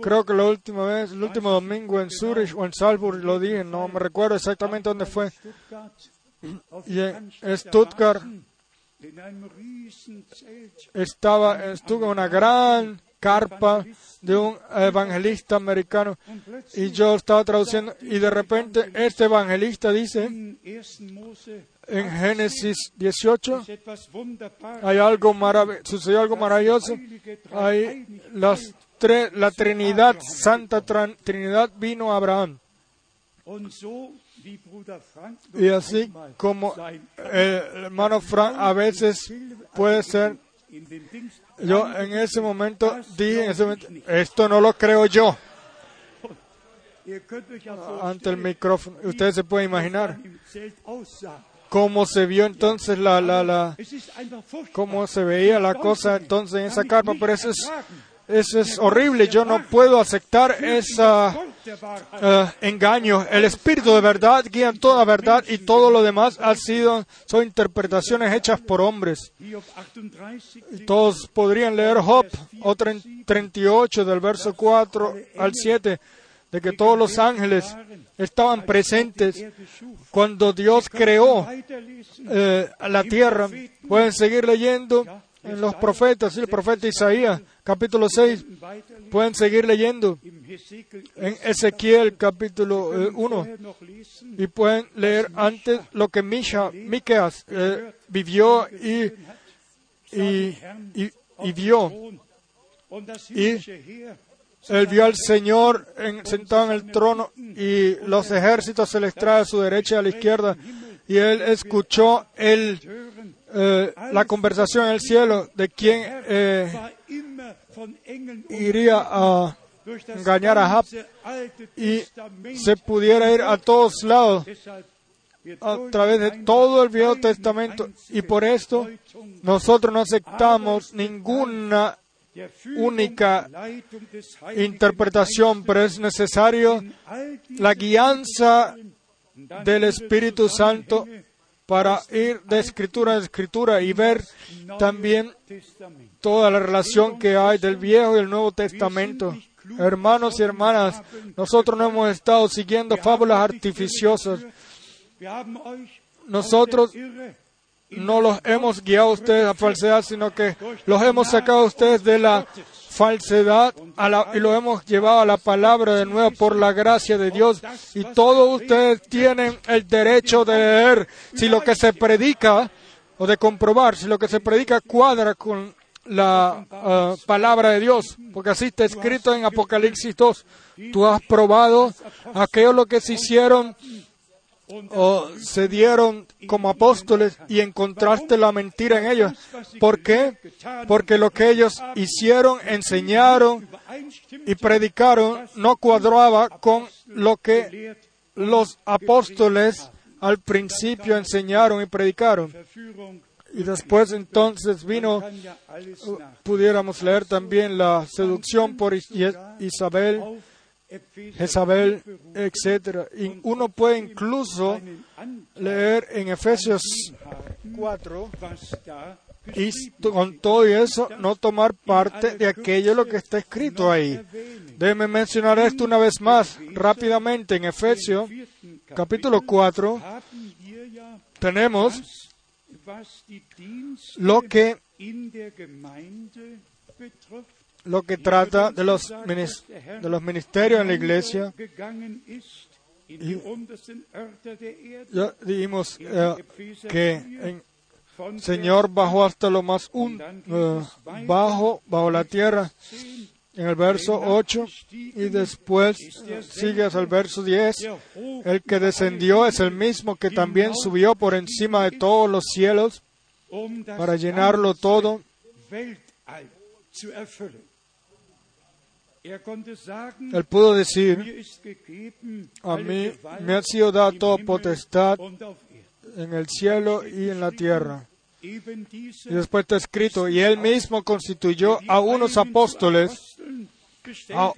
creo que la última vez, el último domingo en Zurich o en Salzburg lo dije, no me recuerdo exactamente dónde fue. Y en Stuttgart estaba, estuvo una gran carpa de un evangelista americano y yo estaba traduciendo y de repente este evangelista dice in 1. Mose en Génesis 18 ist etwas wunderbar. hay algo sucedió algo maravilloso hay las tres la Trinidad Santa Tran- Trinidad vino a Abraham y así como el hermano Frank a veces puede ser yo en ese momento dije en ese momento esto no lo creo yo ante el micrófono ustedes se pueden imaginar. Cómo se vio entonces la la la cómo se veía la cosa entonces en esa carpa, pero eso es, eso es horrible. Yo no puedo aceptar ese engaño. El Espíritu de verdad guía toda verdad y todo lo demás ha sido, son interpretaciones hechas por hombres. Hiob 38, Todos podrían leer Job o 38 del verso 4 al 7 de que todos los ángeles estaban presentes cuando Dios creó eh, la tierra. Pueden seguir leyendo en los profetas, el profeta Isaías, capítulo 6. Weiterlesen Pueden seguir leyendo en Ezequiel, capítulo 1. noch lesen. Y pueden leer antes lo que Misha, Miqueas eh, vivió y, y, y- y vio. Y- Él vio al Señor en- sentado en el trono y los ejércitos celestiales a su derecha y a la izquierda. Y él escuchó el, eh, la conversación en el cielo de quién eh, iría a engañar a Jab y se pudiera ir a todos lados a través de todo el Viejo Testamento y por esto nosotros no aceptamos ninguna única interpretación, pero es necesario la guianza del Espíritu Santo para ir de escritura en escritura y ver también toda la relación que hay del Viejo y el Nuevo Testamento. Hermanos y hermanas, nosotros no hemos estado siguiendo fábulas artificiosas. Nosotros no los hemos guiado a ustedes a falsedad, sino que los hemos sacado a ustedes de la falsedad a la- y los hemos llevado a la palabra de nuevo por la gracia de Dios. Y todos ustedes tienen el derecho de leer si lo que se predica o de comprobar si lo que se predica cuadra con la ah, palabra de Dios, porque así está escrito en Apocalipsis 2. Tú has probado aquello lo que se hicieron o se dieron como apóstoles y encontraste la mentira en ellos. ¿Por qué? Porque lo que ellos hicieron, enseñaron y predicaron no cuadraba con lo que los apóstoles al principio enseñaron y predicaron. Y después entonces vino, uh, pudiéramos leer también la seducción por Is- Isabel, Jezabel, etc. Uno puede incluso leer en Efesios 4 was da y con todo eso no tomar parte de aquello lo que está escrito ahí. Déjeme mencionar esto una vez más rápidamente en Efesios capítulo 4 haben wir ja tenemos lo que lo que trata de los de los ministerios en la iglesia. Erde, Ya dijimos eh, que von Señor bajó hasta lo más un- eh, bajo, bajo la tierra, en el verso 8, y después eh, sigue hasta el verso 10. der hoch El que descendió es el mismo que también subió por encima de todos los cielos para llenarlo todo. Él pudo decir, mir ist gegeben a mí me ha sido dada im toda potestad en el cielo y en la tierra. Y después está escrito, y él mismo constituyó a unos apóstoles, a-.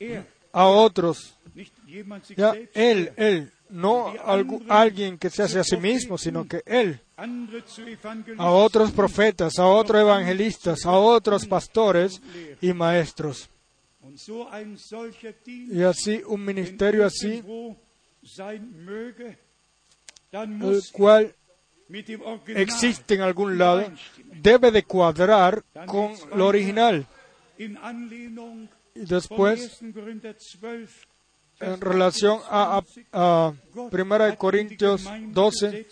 Er, a otros. Ya, él, él, no algu- alguien que se hace a sí mismo, sino que él, a otros profetas, a otros evangelistas, a otros pastores y maestros. Y así, un ministerio así, el cual existe en algún lado, debe de cuadrar con lo original. Y después, en relación a, a, a 1 Corintios 12,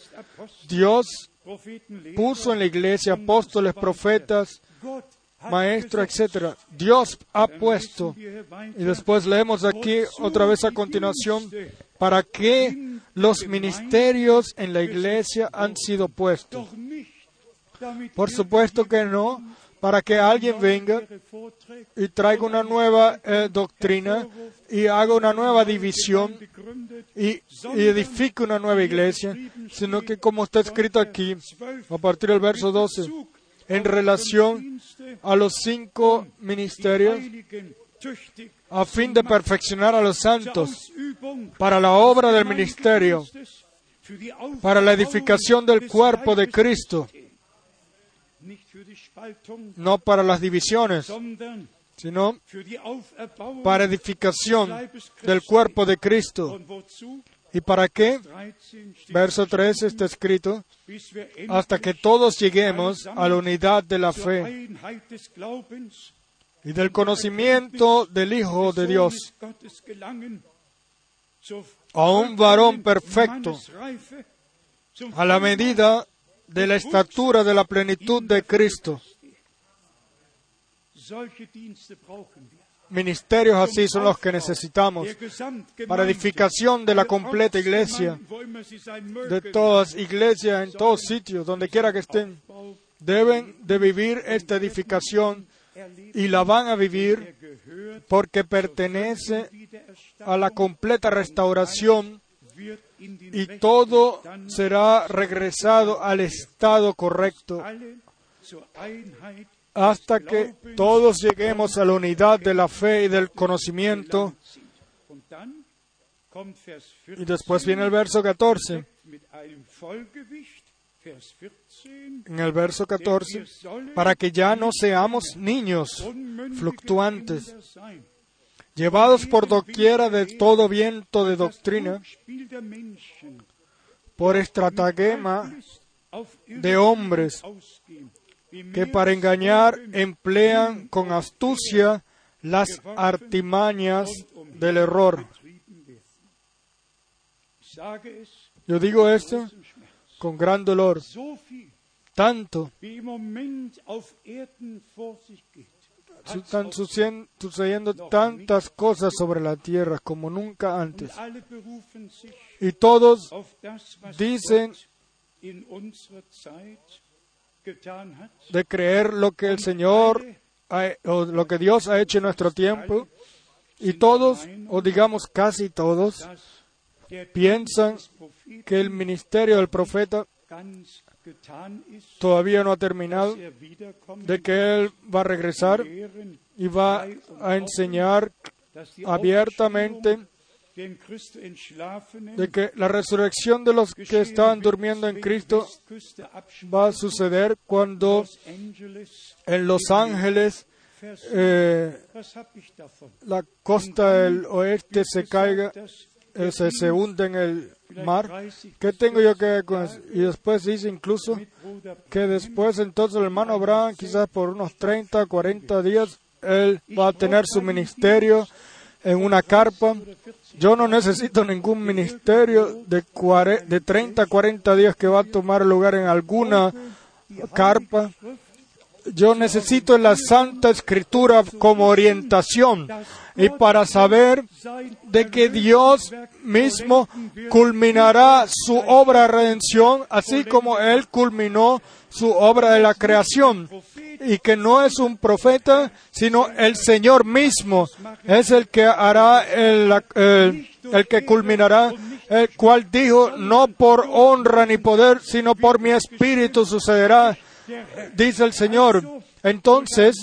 Dios puso en la iglesia apóstoles, profetas, maestros, etc. Dios ha puesto, y después leemos aquí otra vez a continuación, para que los ministerios en la iglesia han sido puestos. Por supuesto que no, para que alguien venga y traiga una nueva eh, doctrina y haga una nueva división y, y, edifique una nueva iglesia, sino que como está escrito aquí, a partir del verso 12, en relación a los cinco ministerios, a fin de perfeccionar a los santos para la obra del ministerio, para la edificación del cuerpo de Cristo no para las divisiones, sino para edificación del cuerpo de Cristo. ¿Y para qué? Verso 3 está escrito, hasta que todos lleguemos a la unidad de la fe y del conocimiento del Hijo de Dios, a un varón perfecto, a la medida de la estatura de la plenitud de Cristo. Ministerios así son los que necesitamos para edificación de la completa iglesia, de todas iglesias, en todos sitios, donde quiera que estén. Deben de vivir esta edificación y la van a vivir porque pertenece a la completa restauración y todo será regresado al estado correcto hasta que todos lleguemos a la unidad de la fe y del conocimiento. Y después viene el verso 14. En el verso 14, para que ya no seamos niños fluctuantes, llevados por doquiera de todo viento de doctrina, por estratagema de hombres que para engañar emplean con astucia las artimañas del error. Yo digo esto con gran dolor, tanto están sucediendo tantas cosas sobre la tierra como nunca antes. Y todos dicen de creer lo que el Señor o lo que Dios ha hecho en nuestro tiempo. Y todos, o digamos casi todos, piensan que el ministerio del profeta todavía no ha terminado, de que Él va a regresar y va a enseñar abiertamente de que la resurrección de los que estaban durmiendo en Cristo va a suceder cuando en Los Ángeles eh, la costa del oeste se caiga, eh, se, se hunde en el mar. ¿Qué tengo yo que ver con eso? Y después dice incluso que después entonces el hermano Abraham, quizás por unos 30, 40 días, él va a tener su ministerio en una carpa. Yo no necesito ningún ministerio de, de 30, 40 días que va a tomar lugar en alguna carpa. Yo necesito la Santa Escritura como orientación y para saber de que Dios mismo culminará su obra de redención, así como Él culminó su obra de la creación, y que no es un profeta, sino el Señor mismo es el que hará el, el que culminará, el cual dijo, no por honra ni poder, sino por mi espíritu sucederá, dice el Señor. Entonces,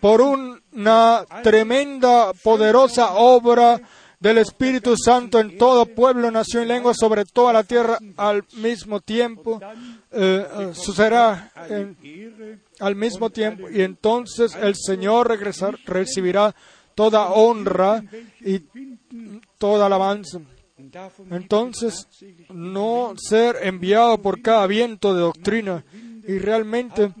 por una tremenda, poderosa obra del Espíritu Santo en todo pueblo, nación y lengua, sobre toda la tierra al mismo tiempo, eh, eh, sucederá al mismo tiempo, y entonces el Señor regresar, recibirá toda honra y toda alabanza. Entonces, no ser enviado por cada viento de doctrina y realmente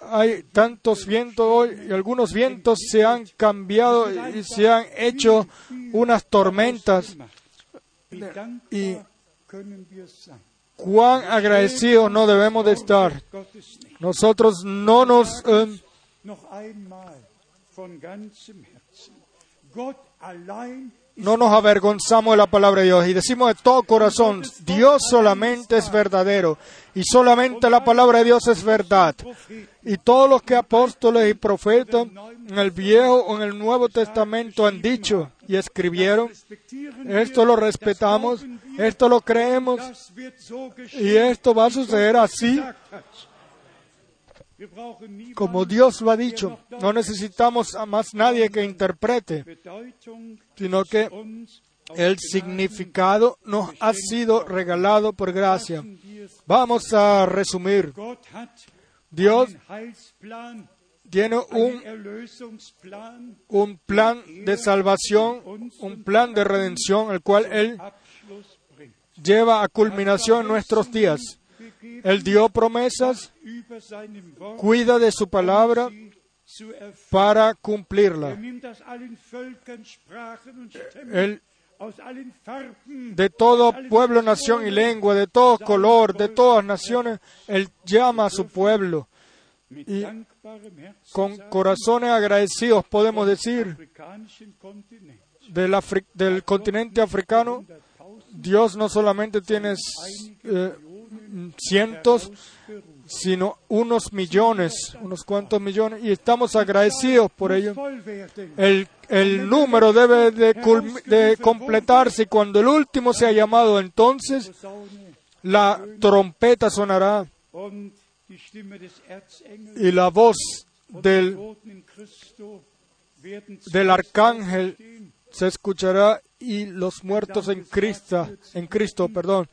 hay tantos vientos hoy y algunos vientos se han cambiado y se han hecho unas tormentas. Y cuán agradecidos no debemos de estar. Nosotros no nos eh, no nos avergonzamos de la palabra de Dios y decimos de todo corazón, Dios solamente es verdadero y solamente la palabra de Dios es verdad. Y todos los que apóstoles y profetas en el Viejo o en el Nuevo Testamento han dicho y escribieron, esto lo respetamos, esto lo creemos y esto va a suceder así como Dios lo ha dicho, no necesitamos a más nadie que interprete, sino que el significado nos ha sido regalado por gracia. Vamos a resumir. Dios tiene un, un plan de salvación, un plan de redención, el cual Él lleva a culminación en nuestros días. Él dio promesas, cuida de su palabra para cumplirla. Él de todo pueblo, nación y lengua, de todo color, de todas naciones, Él llama a su pueblo. Y con corazones agradecidos podemos decir del, del continente africano, Dios no solamente tiene eh, cientos, sino unos millones, unos cuantos millones, y estamos agradecidos por ello. El, número debe de, de completarse cuando el último sea llamado, entonces la trompeta sonará y la voz del, del arcángel se escuchará y los muertos en Cristo, en Cristo, perdón,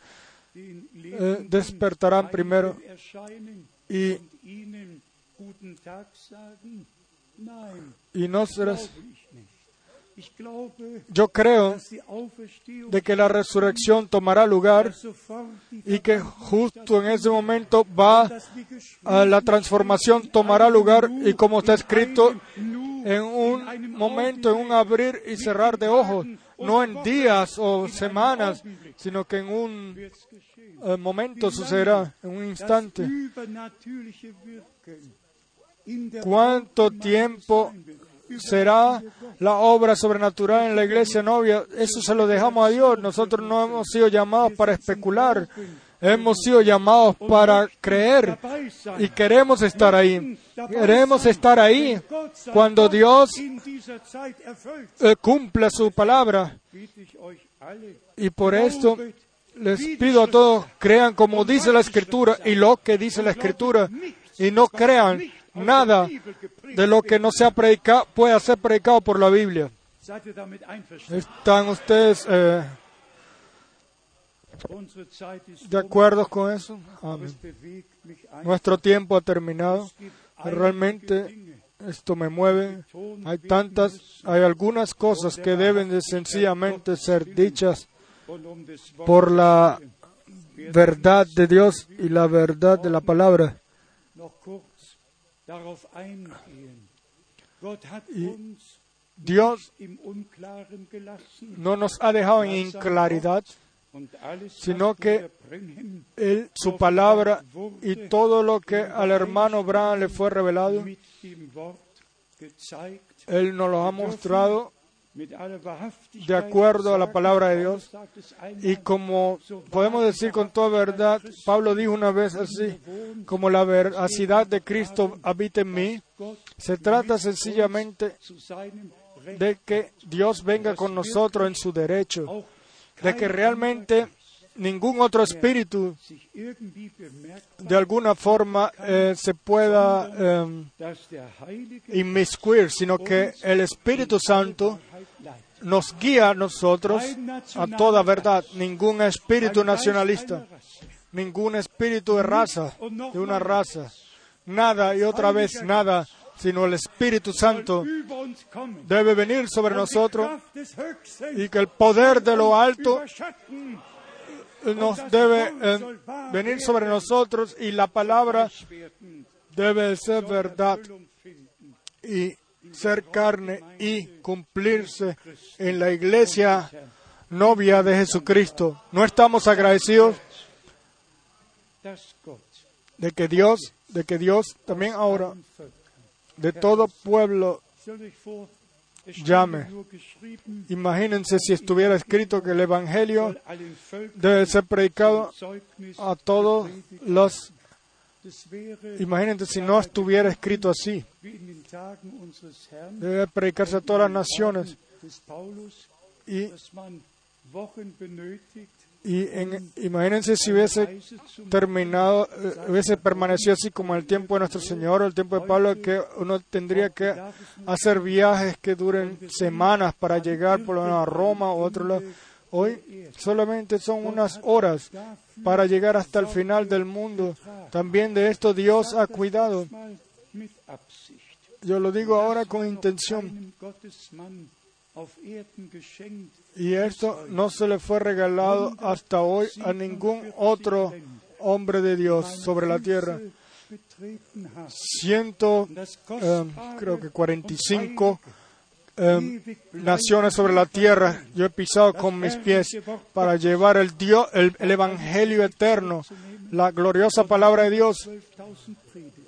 eh, despertarán primero. Y, y no serás. Yo creo de que la resurrección tomará lugar y que justo en ese momento va a la transformación tomará lugar y como está escrito en un momento, en un abrir y cerrar de ojos, no en días o semanas, sino que en un eh, momento sucederá, en un instante. ¿Cuánto tiempo será la obra sobrenatural en la iglesia novia? Eso se lo dejamos a Dios. Nosotros no hemos sido llamados para especular. Hemos sido llamados para creer y queremos estar ahí. Queremos estar ahí cuando Dios eh, cumpla su palabra. Y por esto les pido a todos, crean como dice la Escritura y lo que dice la Escritura y no crean nada de lo que no sea predicado, pueda ser predicado por la Biblia. ¿Están ustedes eh, ¿De acuerdo con eso? Amén. Nuestro tiempo ha terminado. Realmente esto me mueve. Hay tantas, hay algunas cosas que deben de sencillamente ser dichas por la verdad de Dios y la verdad de la palabra. Dios no nos ha dejado en inclaridad sino que él, su palabra y todo lo que al hermano Bran le fue revelado, él nos lo ha mostrado de acuerdo a la palabra de Dios. Y como podemos decir con toda verdad, Pablo dijo una vez así, como la veracidad de Cristo habita en mí, se trata sencillamente de que Dios venga con nosotros en su derecho de que realmente ningún otro espíritu de alguna forma eh, se pueda eh, inmiscuir, sino que el Espíritu Santo nos guía a nosotros a toda verdad. Ningún espíritu nacionalista, ningún espíritu de raza, de una raza, nada y otra vez nada sino el Espíritu Santo debe venir sobre nosotros y que el poder de lo alto nos debe eh, venir sobre nosotros y la palabra debe ser verdad y ser carne y cumplirse en la iglesia novia de Jesucristo. ¿No estamos agradecidos de que Dios, de que Dios también ahora de todo pueblo llame. Imagínense si estuviera escrito que el Evangelio debe ser predicado a todos los... Imagínense si no estuviera escrito así. Debe predicarse a todas las naciones. Y y en, imagínense si hubiese terminado, eh, hubiese permanecido así como el tiempo de nuestro Señor el tiempo de Pablo, que uno tendría que hacer viajes que duren semanas para llegar por lo menos a Roma o otro lado. Hoy solamente son unas horas para llegar hasta el final del mundo. También de esto Dios ha cuidado. Yo lo digo ahora con intención. Y esto no se le fue regalado hasta hoy a ningún otro hombre de Dios sobre la tierra. Ciento, em, creo que 45 em, naciones sobre la tierra. Yo he pisado con mis pies para llevar el, Dios, el Evangelio eterno, la gloriosa palabra de Dios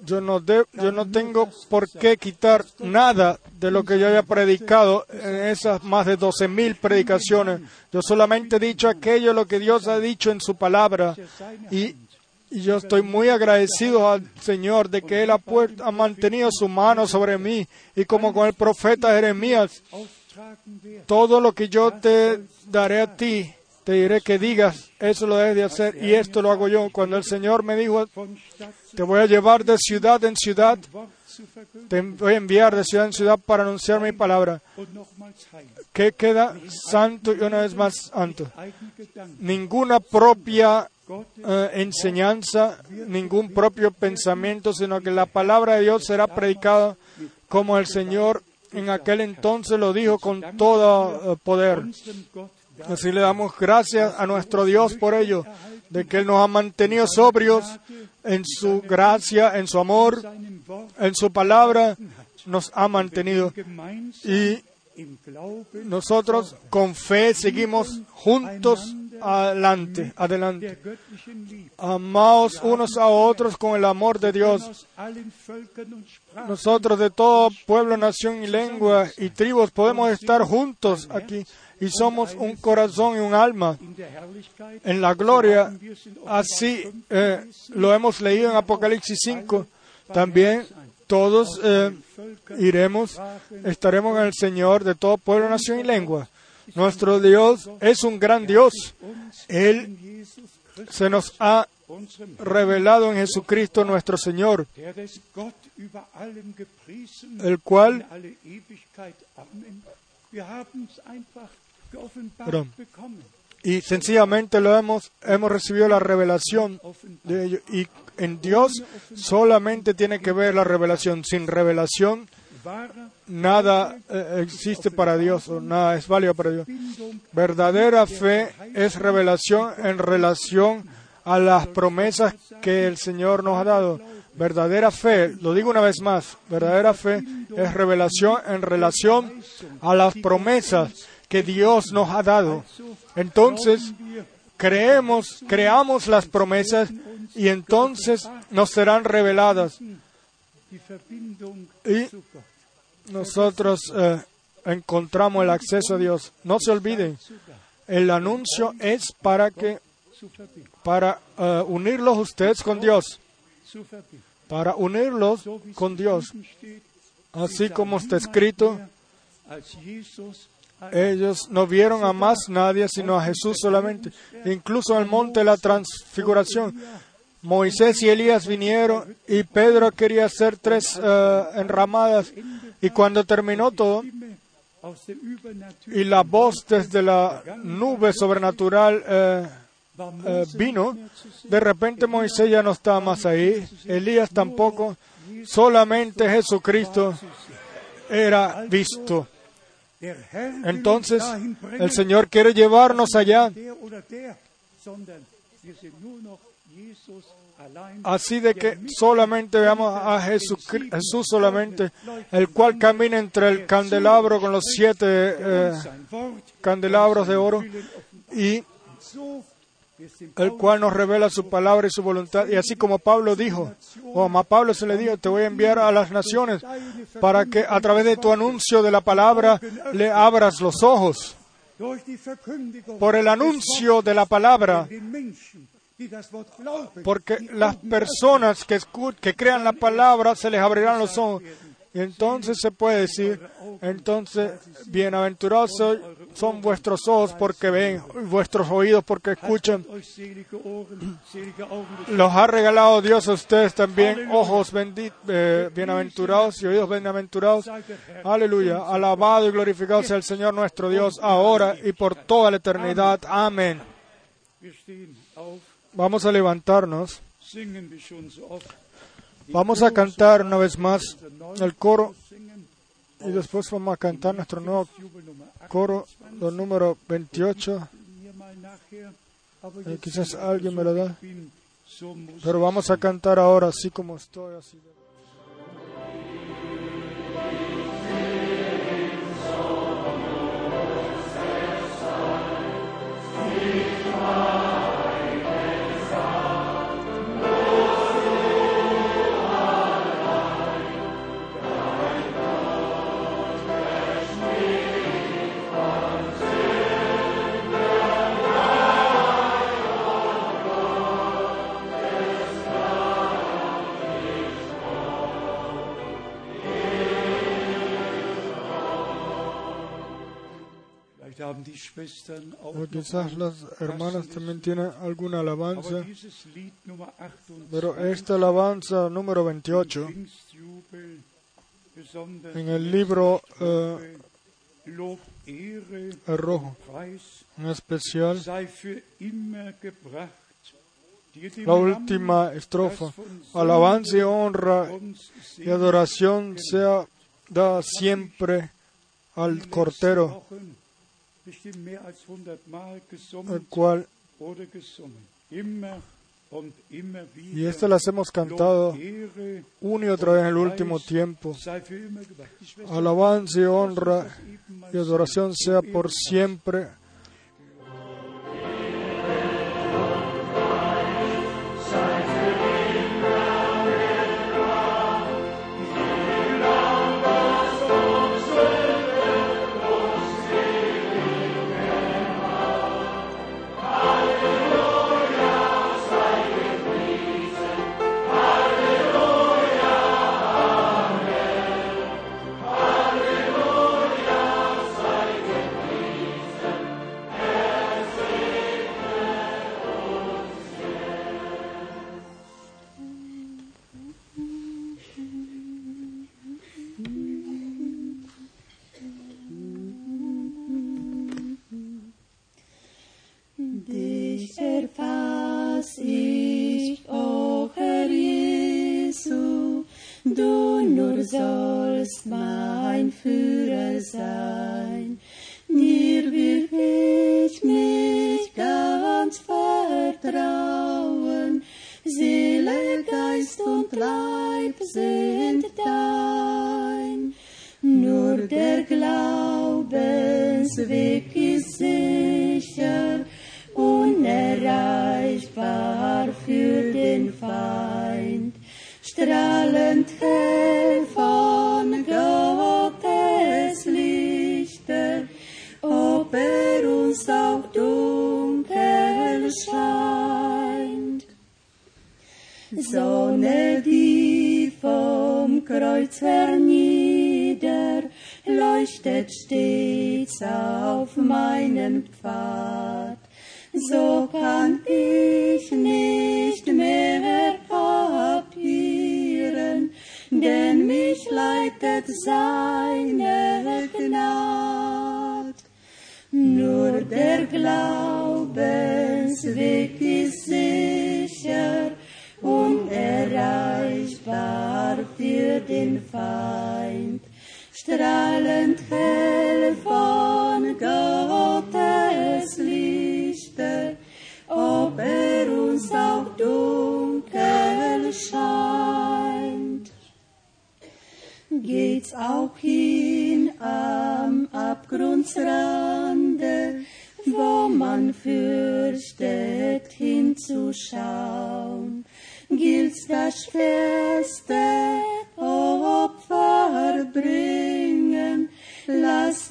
yo no, yo no tengo por qué quitar nada de lo que yo haya predicado en esas más de doce mil predicaciones. Yo solamente he dicho aquello lo que Dios ha dicho en su palabra. Y, yo estoy muy agradecido al Señor de que Él ha, ha mantenido su mano sobre mí. Y como con el profeta Jeremías, todo lo que yo te daré a ti, te diré que digas, eso lo debes de hacer y esto lo hago yo. Cuando el Señor me dijo, te voy a llevar de ciudad en ciudad. Te voy a enviar de ciudad en ciudad para anunciar mi palabra. ¿Qué queda santo y una vez más santo? Ninguna propia eh, enseñanza, ningún propio pensamiento, sino que la palabra de Dios será predicada como el Señor en aquel entonces lo dijo con todo eh, poder. Así le damos gracias a nuestro Dios por ello, de que Él nos ha mantenido sobrios en su gracia, en su amor, en su palabra, nos ha mantenido. Y nosotros con fe seguimos juntos adelante, adelante. Amaos unos a otros con el amor de Dios. Nosotros de todo pueblo, nación y lengua y tribus podemos estar juntos aquí y somos un corazón y un alma en la gloria. Así eh, lo hemos leído en Apocalipsis 5. También todos eh, iremos, estaremos en el Señor de todo pueblo, nación y lengua. Nuestro Dios es un gran Dios. Él se nos ha revelado en Jesucristo nuestro Señor, el cual y sencillamente lo hemos, hemos recibido la revelación de. Y en Dios solamente tiene que ver la revelación. Sin revelación, nada eh, existe para Dios o nada es válido para Dios. Verdadera fe es revelación en relación a las promesas que el Señor nos ha dado. Verdadera fe, lo digo una vez más, verdadera fe es revelación en relación a las promesas que Dios nos ha dado. Entonces, creemos, creamos las promesas y entonces nos serán reveladas. Y nosotros eh, encontramos el acceso a Dios. No se olviden, el anuncio es para que para uh, unirlos ustedes con Dios, para unirlos con Dios, así como está escrito ellos no vieron a más nadie sino a Jesús solamente. Incluso en el monte de la transfiguración, Moisés y Elías vinieron y Pedro quería hacer tres eh, enramadas. Y cuando terminó todo, y la voz desde la nube sobrenatural eh, eh, vino, de repente Moisés ya no estaba más ahí, Elías tampoco, solamente Jesucristo era visto. Entonces, el Señor quiere llevarnos allá. así de que solamente veamos a Jesús, Jesús solamente, el cual camina entre el candelabro con los siete eh, candelabros de oro y el cual nos revela su palabra y su voluntad. Y así como Pablo dijo, o a Pablo se le dijo, te voy a enviar a las naciones para que a través de tu anuncio de la palabra le abras los ojos. Por el anuncio de la palabra, porque las personas que, que crean la palabra se les abrirán los ojos. Y entonces se puede decir, entonces, bienaventurados son vuestros ojos porque ven, vuestros oídos porque escuchan. Los ha regalado Dios a ustedes también, ojos eh, bienaventurados y oídos bienaventurados. Aleluya. Alabado y glorificado sea el Señor nuestro Dios, ahora y por toda la eternidad. Amén. Vamos a levantarnos. Vamos a cantar una vez más el coro y después vamos a cantar nuestro nuevo coro, el número 28. Eh, quizás alguien me lo da. Pero vamos a cantar ahora así como estoy. Así. O quizás las hermanas también tienen alguna alabanza, pero esta alabanza número 28 en el libro eh, el rojo, en especial la última estrofa, alabanza y honra y adoración sea da siempre al Cortero el cual y estas las hemos cantado una y otra vez en el último tiempo. Alabanza y honra y adoración sea por siempre Dich erfass ich, O Herr Jesu, du nur sollst mein Führer sein. Dir will ich mich ganz vertrauen, Seele, Geist und Leib sind dein. Nur der Glaubensweg Sonne, die vom Kreuz hernieder leuchtet stets auf meinen Pfad. So kann ich nicht mehr papieren, denn mich leitet seine Gnade. Nur der Glaube den Feind. Strahlend hell von Gottes Lichte, ob er uns auch dunkel scheint. Geht's auch hin am Abgrundsrande, wo man fürchtet hinzuschauen, gilt's das Schwerste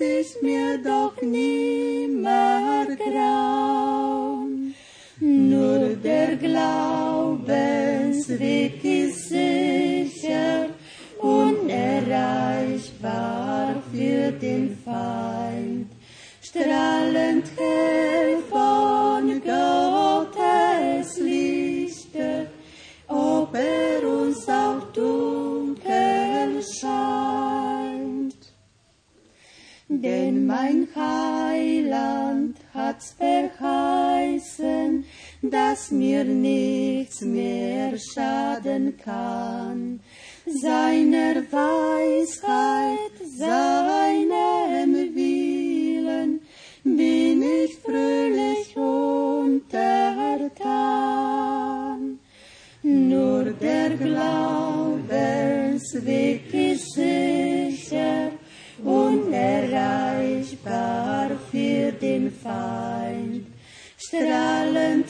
ich mir doch nimmer grauen. Nur der Glaubensweg ist sicher, unerreichbar für den Feind. Strahlend hell Denn mein Heiland hat's verheißen, dass mir nichts mehr schaden kann. Seiner Weisheit, seinem Willen bin ich fröhlich untertan. Nur der Glaubensweg ist find. strahlen.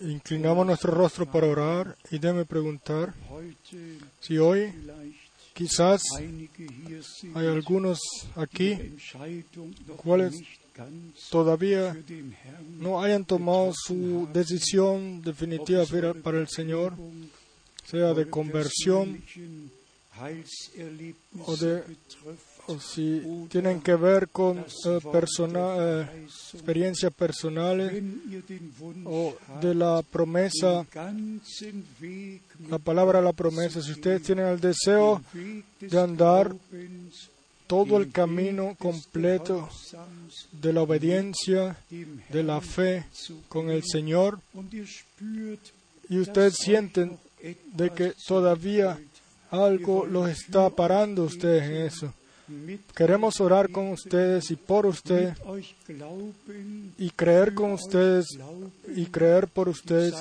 Inclinamos nuestro rostro para orar y déme preguntar si hoy quizás hay algunos aquí Entscheidung noch ¿Cuáles nicht ganz todavía no hayan tomado su decisión definitiva para el Señor, sea de conversión o de- si tienen que ver con eh, eh, experiencias personales o de la promesa, la palabra la promesa. Si ustedes tienen el deseo de andar todo el camino completo de la obediencia, de la fe con el Señor, y ustedes sienten de que todavía algo los está parando ustedes en eso. Queremos orar con ustedes y por ustedes y creer con ustedes y creer por ustedes.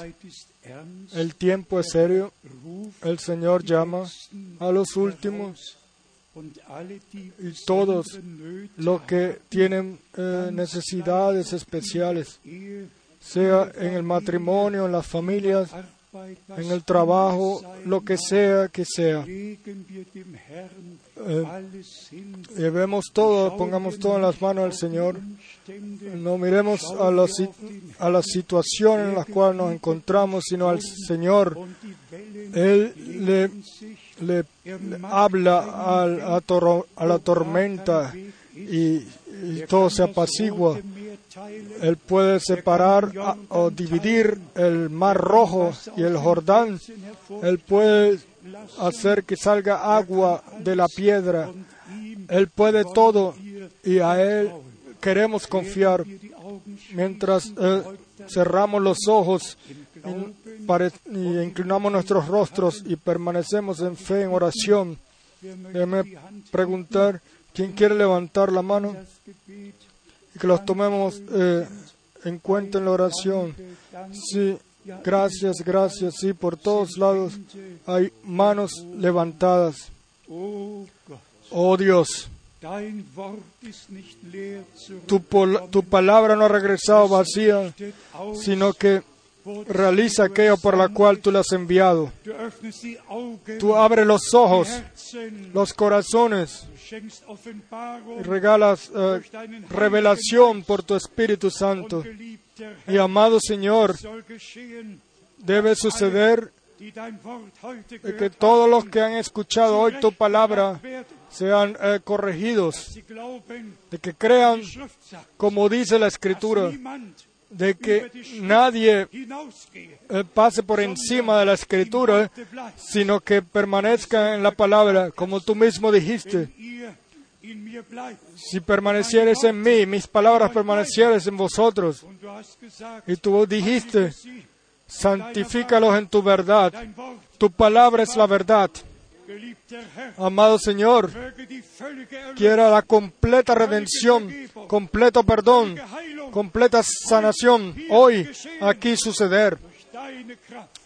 El tiempo es serio. El Señor llama a los últimos y todos los que tienen eh, necesidades especiales, sea en el matrimonio, en las familias, en el trabajo, lo que sea que sea. Llevemos todo, pongamos todo en las manos del Señor. No miremos a la, a la situación en la cual nos encontramos, sino al Señor. Él le, le- habla a, la tormenta y, todo se apacigua. Él puede separar o dividir el mar rojo y el Jordán. Él puede hacer que salga agua de la piedra. Él puede todo y a Él queremos confiar mientras eh, cerramos los ojos y, inclinamos nuestros rostros y permanecemos en fe, en oración. Déjeme preguntar, ¿quién quiere levantar la mano? Y que los tomemos eh, en cuenta en la oración. Sí, gracias, gracias. Sí, por todos lados hay manos levantadas. Oh Dios, tu, tu palabra no ha regresado vacía, sino que realiza aquello por la cual tú la has enviado. Tú abres los ojos, los corazones y regalas eh, revelación por tu Espíritu Santo. Y amado Señor, debe suceder que todos los que han escuchado hoy tu palabra sean eh, corregidos, de que crean como dice la Escritura, de que nadie eh, pase por encima de la escritura, sino que permanezca en la palabra, como tú mismo dijiste. Si permanecieres en mí, mis palabras permanecieres en vosotros. Y tú dijiste, santifícalos en tu verdad. Tu palabra es la verdad. Amado Señor, quiera la completa redención, completo perdón, completa sanación hoy aquí suceder.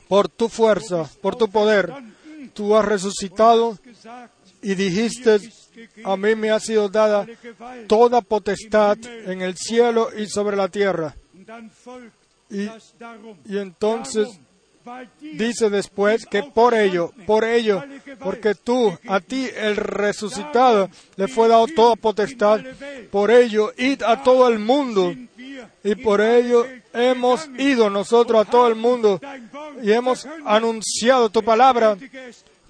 Por tu fuerza, por tu poder, tú has resucitado y dijiste, a mí me ha sido dada toda potestad en el cielo y sobre la tierra. Y, y entonces dice después que por ello, por ello, porque tú, a ti el resucitado, le fue dado toda potestad, por ello, id a todo el mundo. Y por ello hemos ido nosotros a todo el mundo y hemos anunciado tu palabra.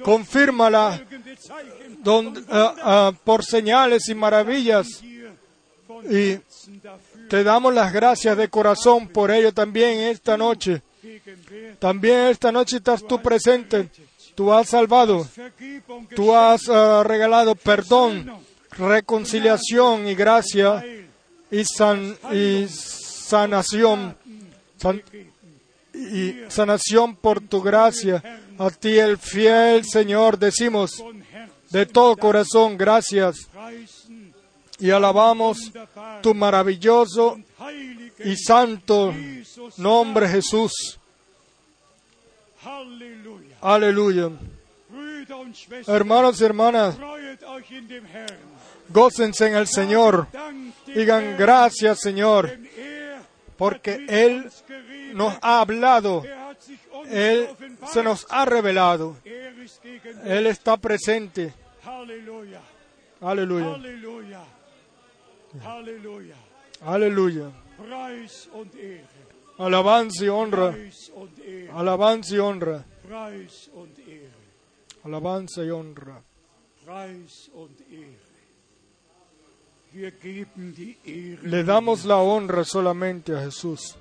Confírmala por señales y maravillas. Y te damos las gracias de corazón por ello también esta noche. También esta noche estás tú presente. Tú has salvado. Tú has uh, regalado perdón, reconciliación y gracia y, san, y sanación. San, y sanación por tu gracia. A ti el fiel Señor decimos de todo corazón gracias y alabamos tu maravilloso y santo nombre Jesús. Aleluya. Hermanos y hermanas, gócense en el Señor. Digan gracias, Señor, porque Él nos ha hablado. Él se nos ha revelado. Él está presente. Aleluya. Aleluya. Aleluya. Alabanza y honra. Alabanza y honra. Alabanza y honra. Le damos la honra solamente a Jesús.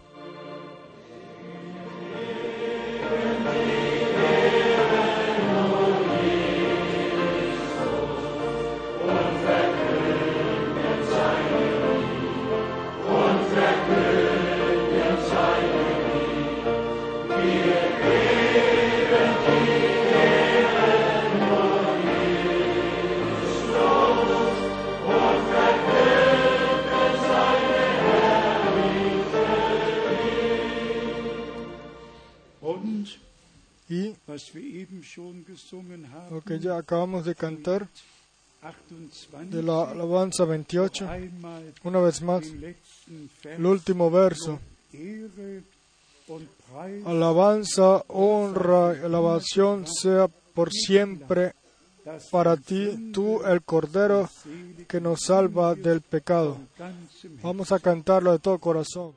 Lo que ya acabamos de cantar de la alabanza 28, una vez más, el último verso. Alabanza, honra y alabación sea por siempre para ti, tú el Cordero que nos salva del pecado. Vamos a cantarlo de todo corazón.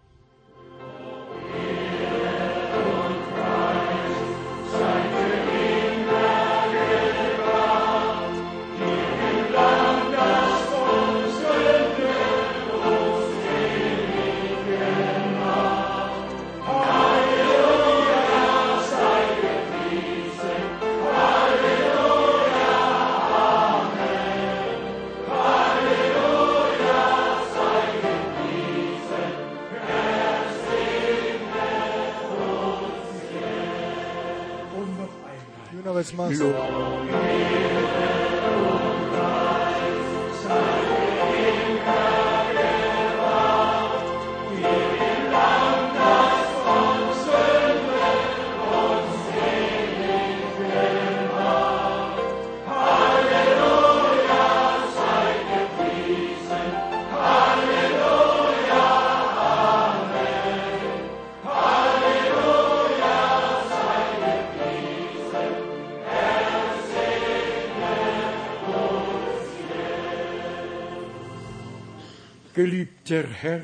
Let's muscle.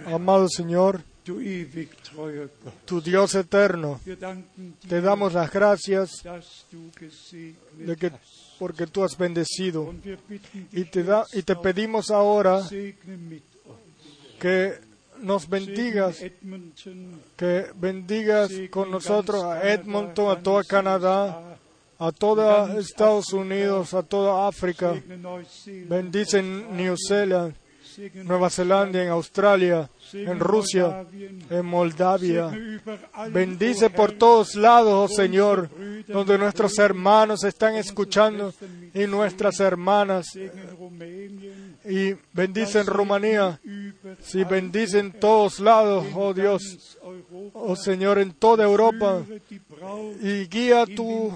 Amado Señor, tu Dios eterno, te damos las gracias de que, porque tú has bendecido. Y te, da, y te pedimos ahora que nos bendigas, que bendigas con nosotros a Edmonton, a toda Canadá, a toda Estados Unidos, a toda África. Bendice en New Zealand, Nueva Zelanda, en Australia, en Rusia, en Moldavia. Bendice por todos lados, oh Señor, donde nuestros hermanos están escuchando y nuestras hermanas. Y bendice en Rumanía. Si bendice en todos lados, oh Dios, oh Señor, en toda Europa. Y guía tu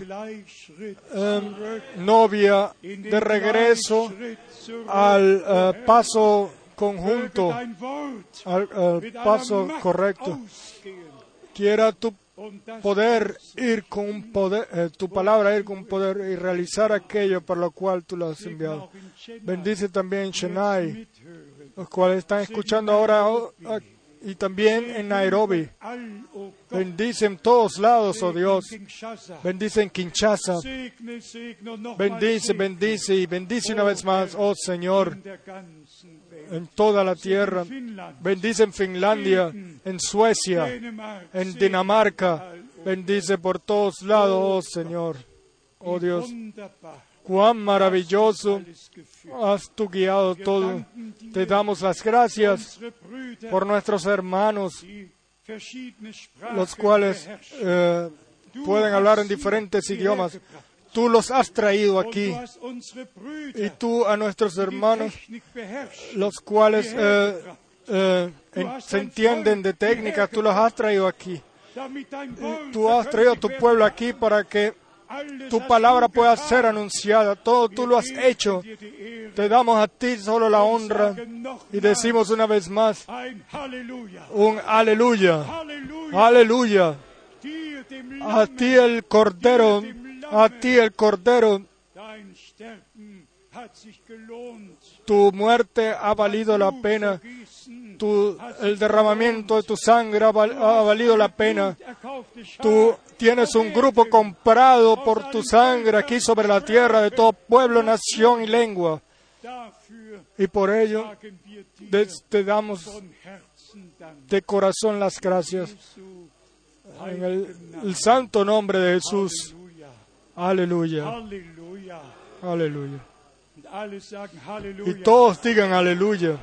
em, novia de regreso al eh, paso conjunto, al aller paso correcto. Quiera tu poder ir con poder, eh, tu palabra ir con poder y realizar aquello por lo cual tú lo has enviado. Bendice también Chennai, los cuales están escuchando ahora oh, y también en Nairobi. Bendice en todos lados, oh Dios. Bendice en Kinshasa. Bendice, bendice y bendice una vez más, oh Señor, en toda la tierra. Bendice en Finlandia, en Suecia, en Dinamarca. Bendice por todos lados, oh Señor. Oh Dios, cuán maravilloso. Has tú guiado todo. Te damos las gracias por nuestros hermanos, los cuales eh, pueden hablar en diferentes idiomas. Tú los has traído aquí y tú a nuestros hermanos, los cuales eh, eh, se entienden de técnica, tú los has traído aquí. Tú has traído a tu pueblo aquí para que tu palabra pueda ser anunciada. Todo tú lo has hecho. Te damos a ti solo la honra y decimos una vez más un aleluya. Aleluya. A ti el cordero, a ti el cordero, tu muerte ha valido la pena. Tu, el derramamiento de tu sangre ha, val- ha valido la pena. Tú tienes un grupo comprado por tu sangre aquí sobre la tierra de todo pueblo, nación y lengua. Y por ello te, damos de corazón las gracias. En el, el santo nombre de Jesús. Aleluya. Aleluya. Y todos digan aleluya.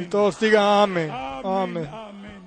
Y todos digan amén. Amén.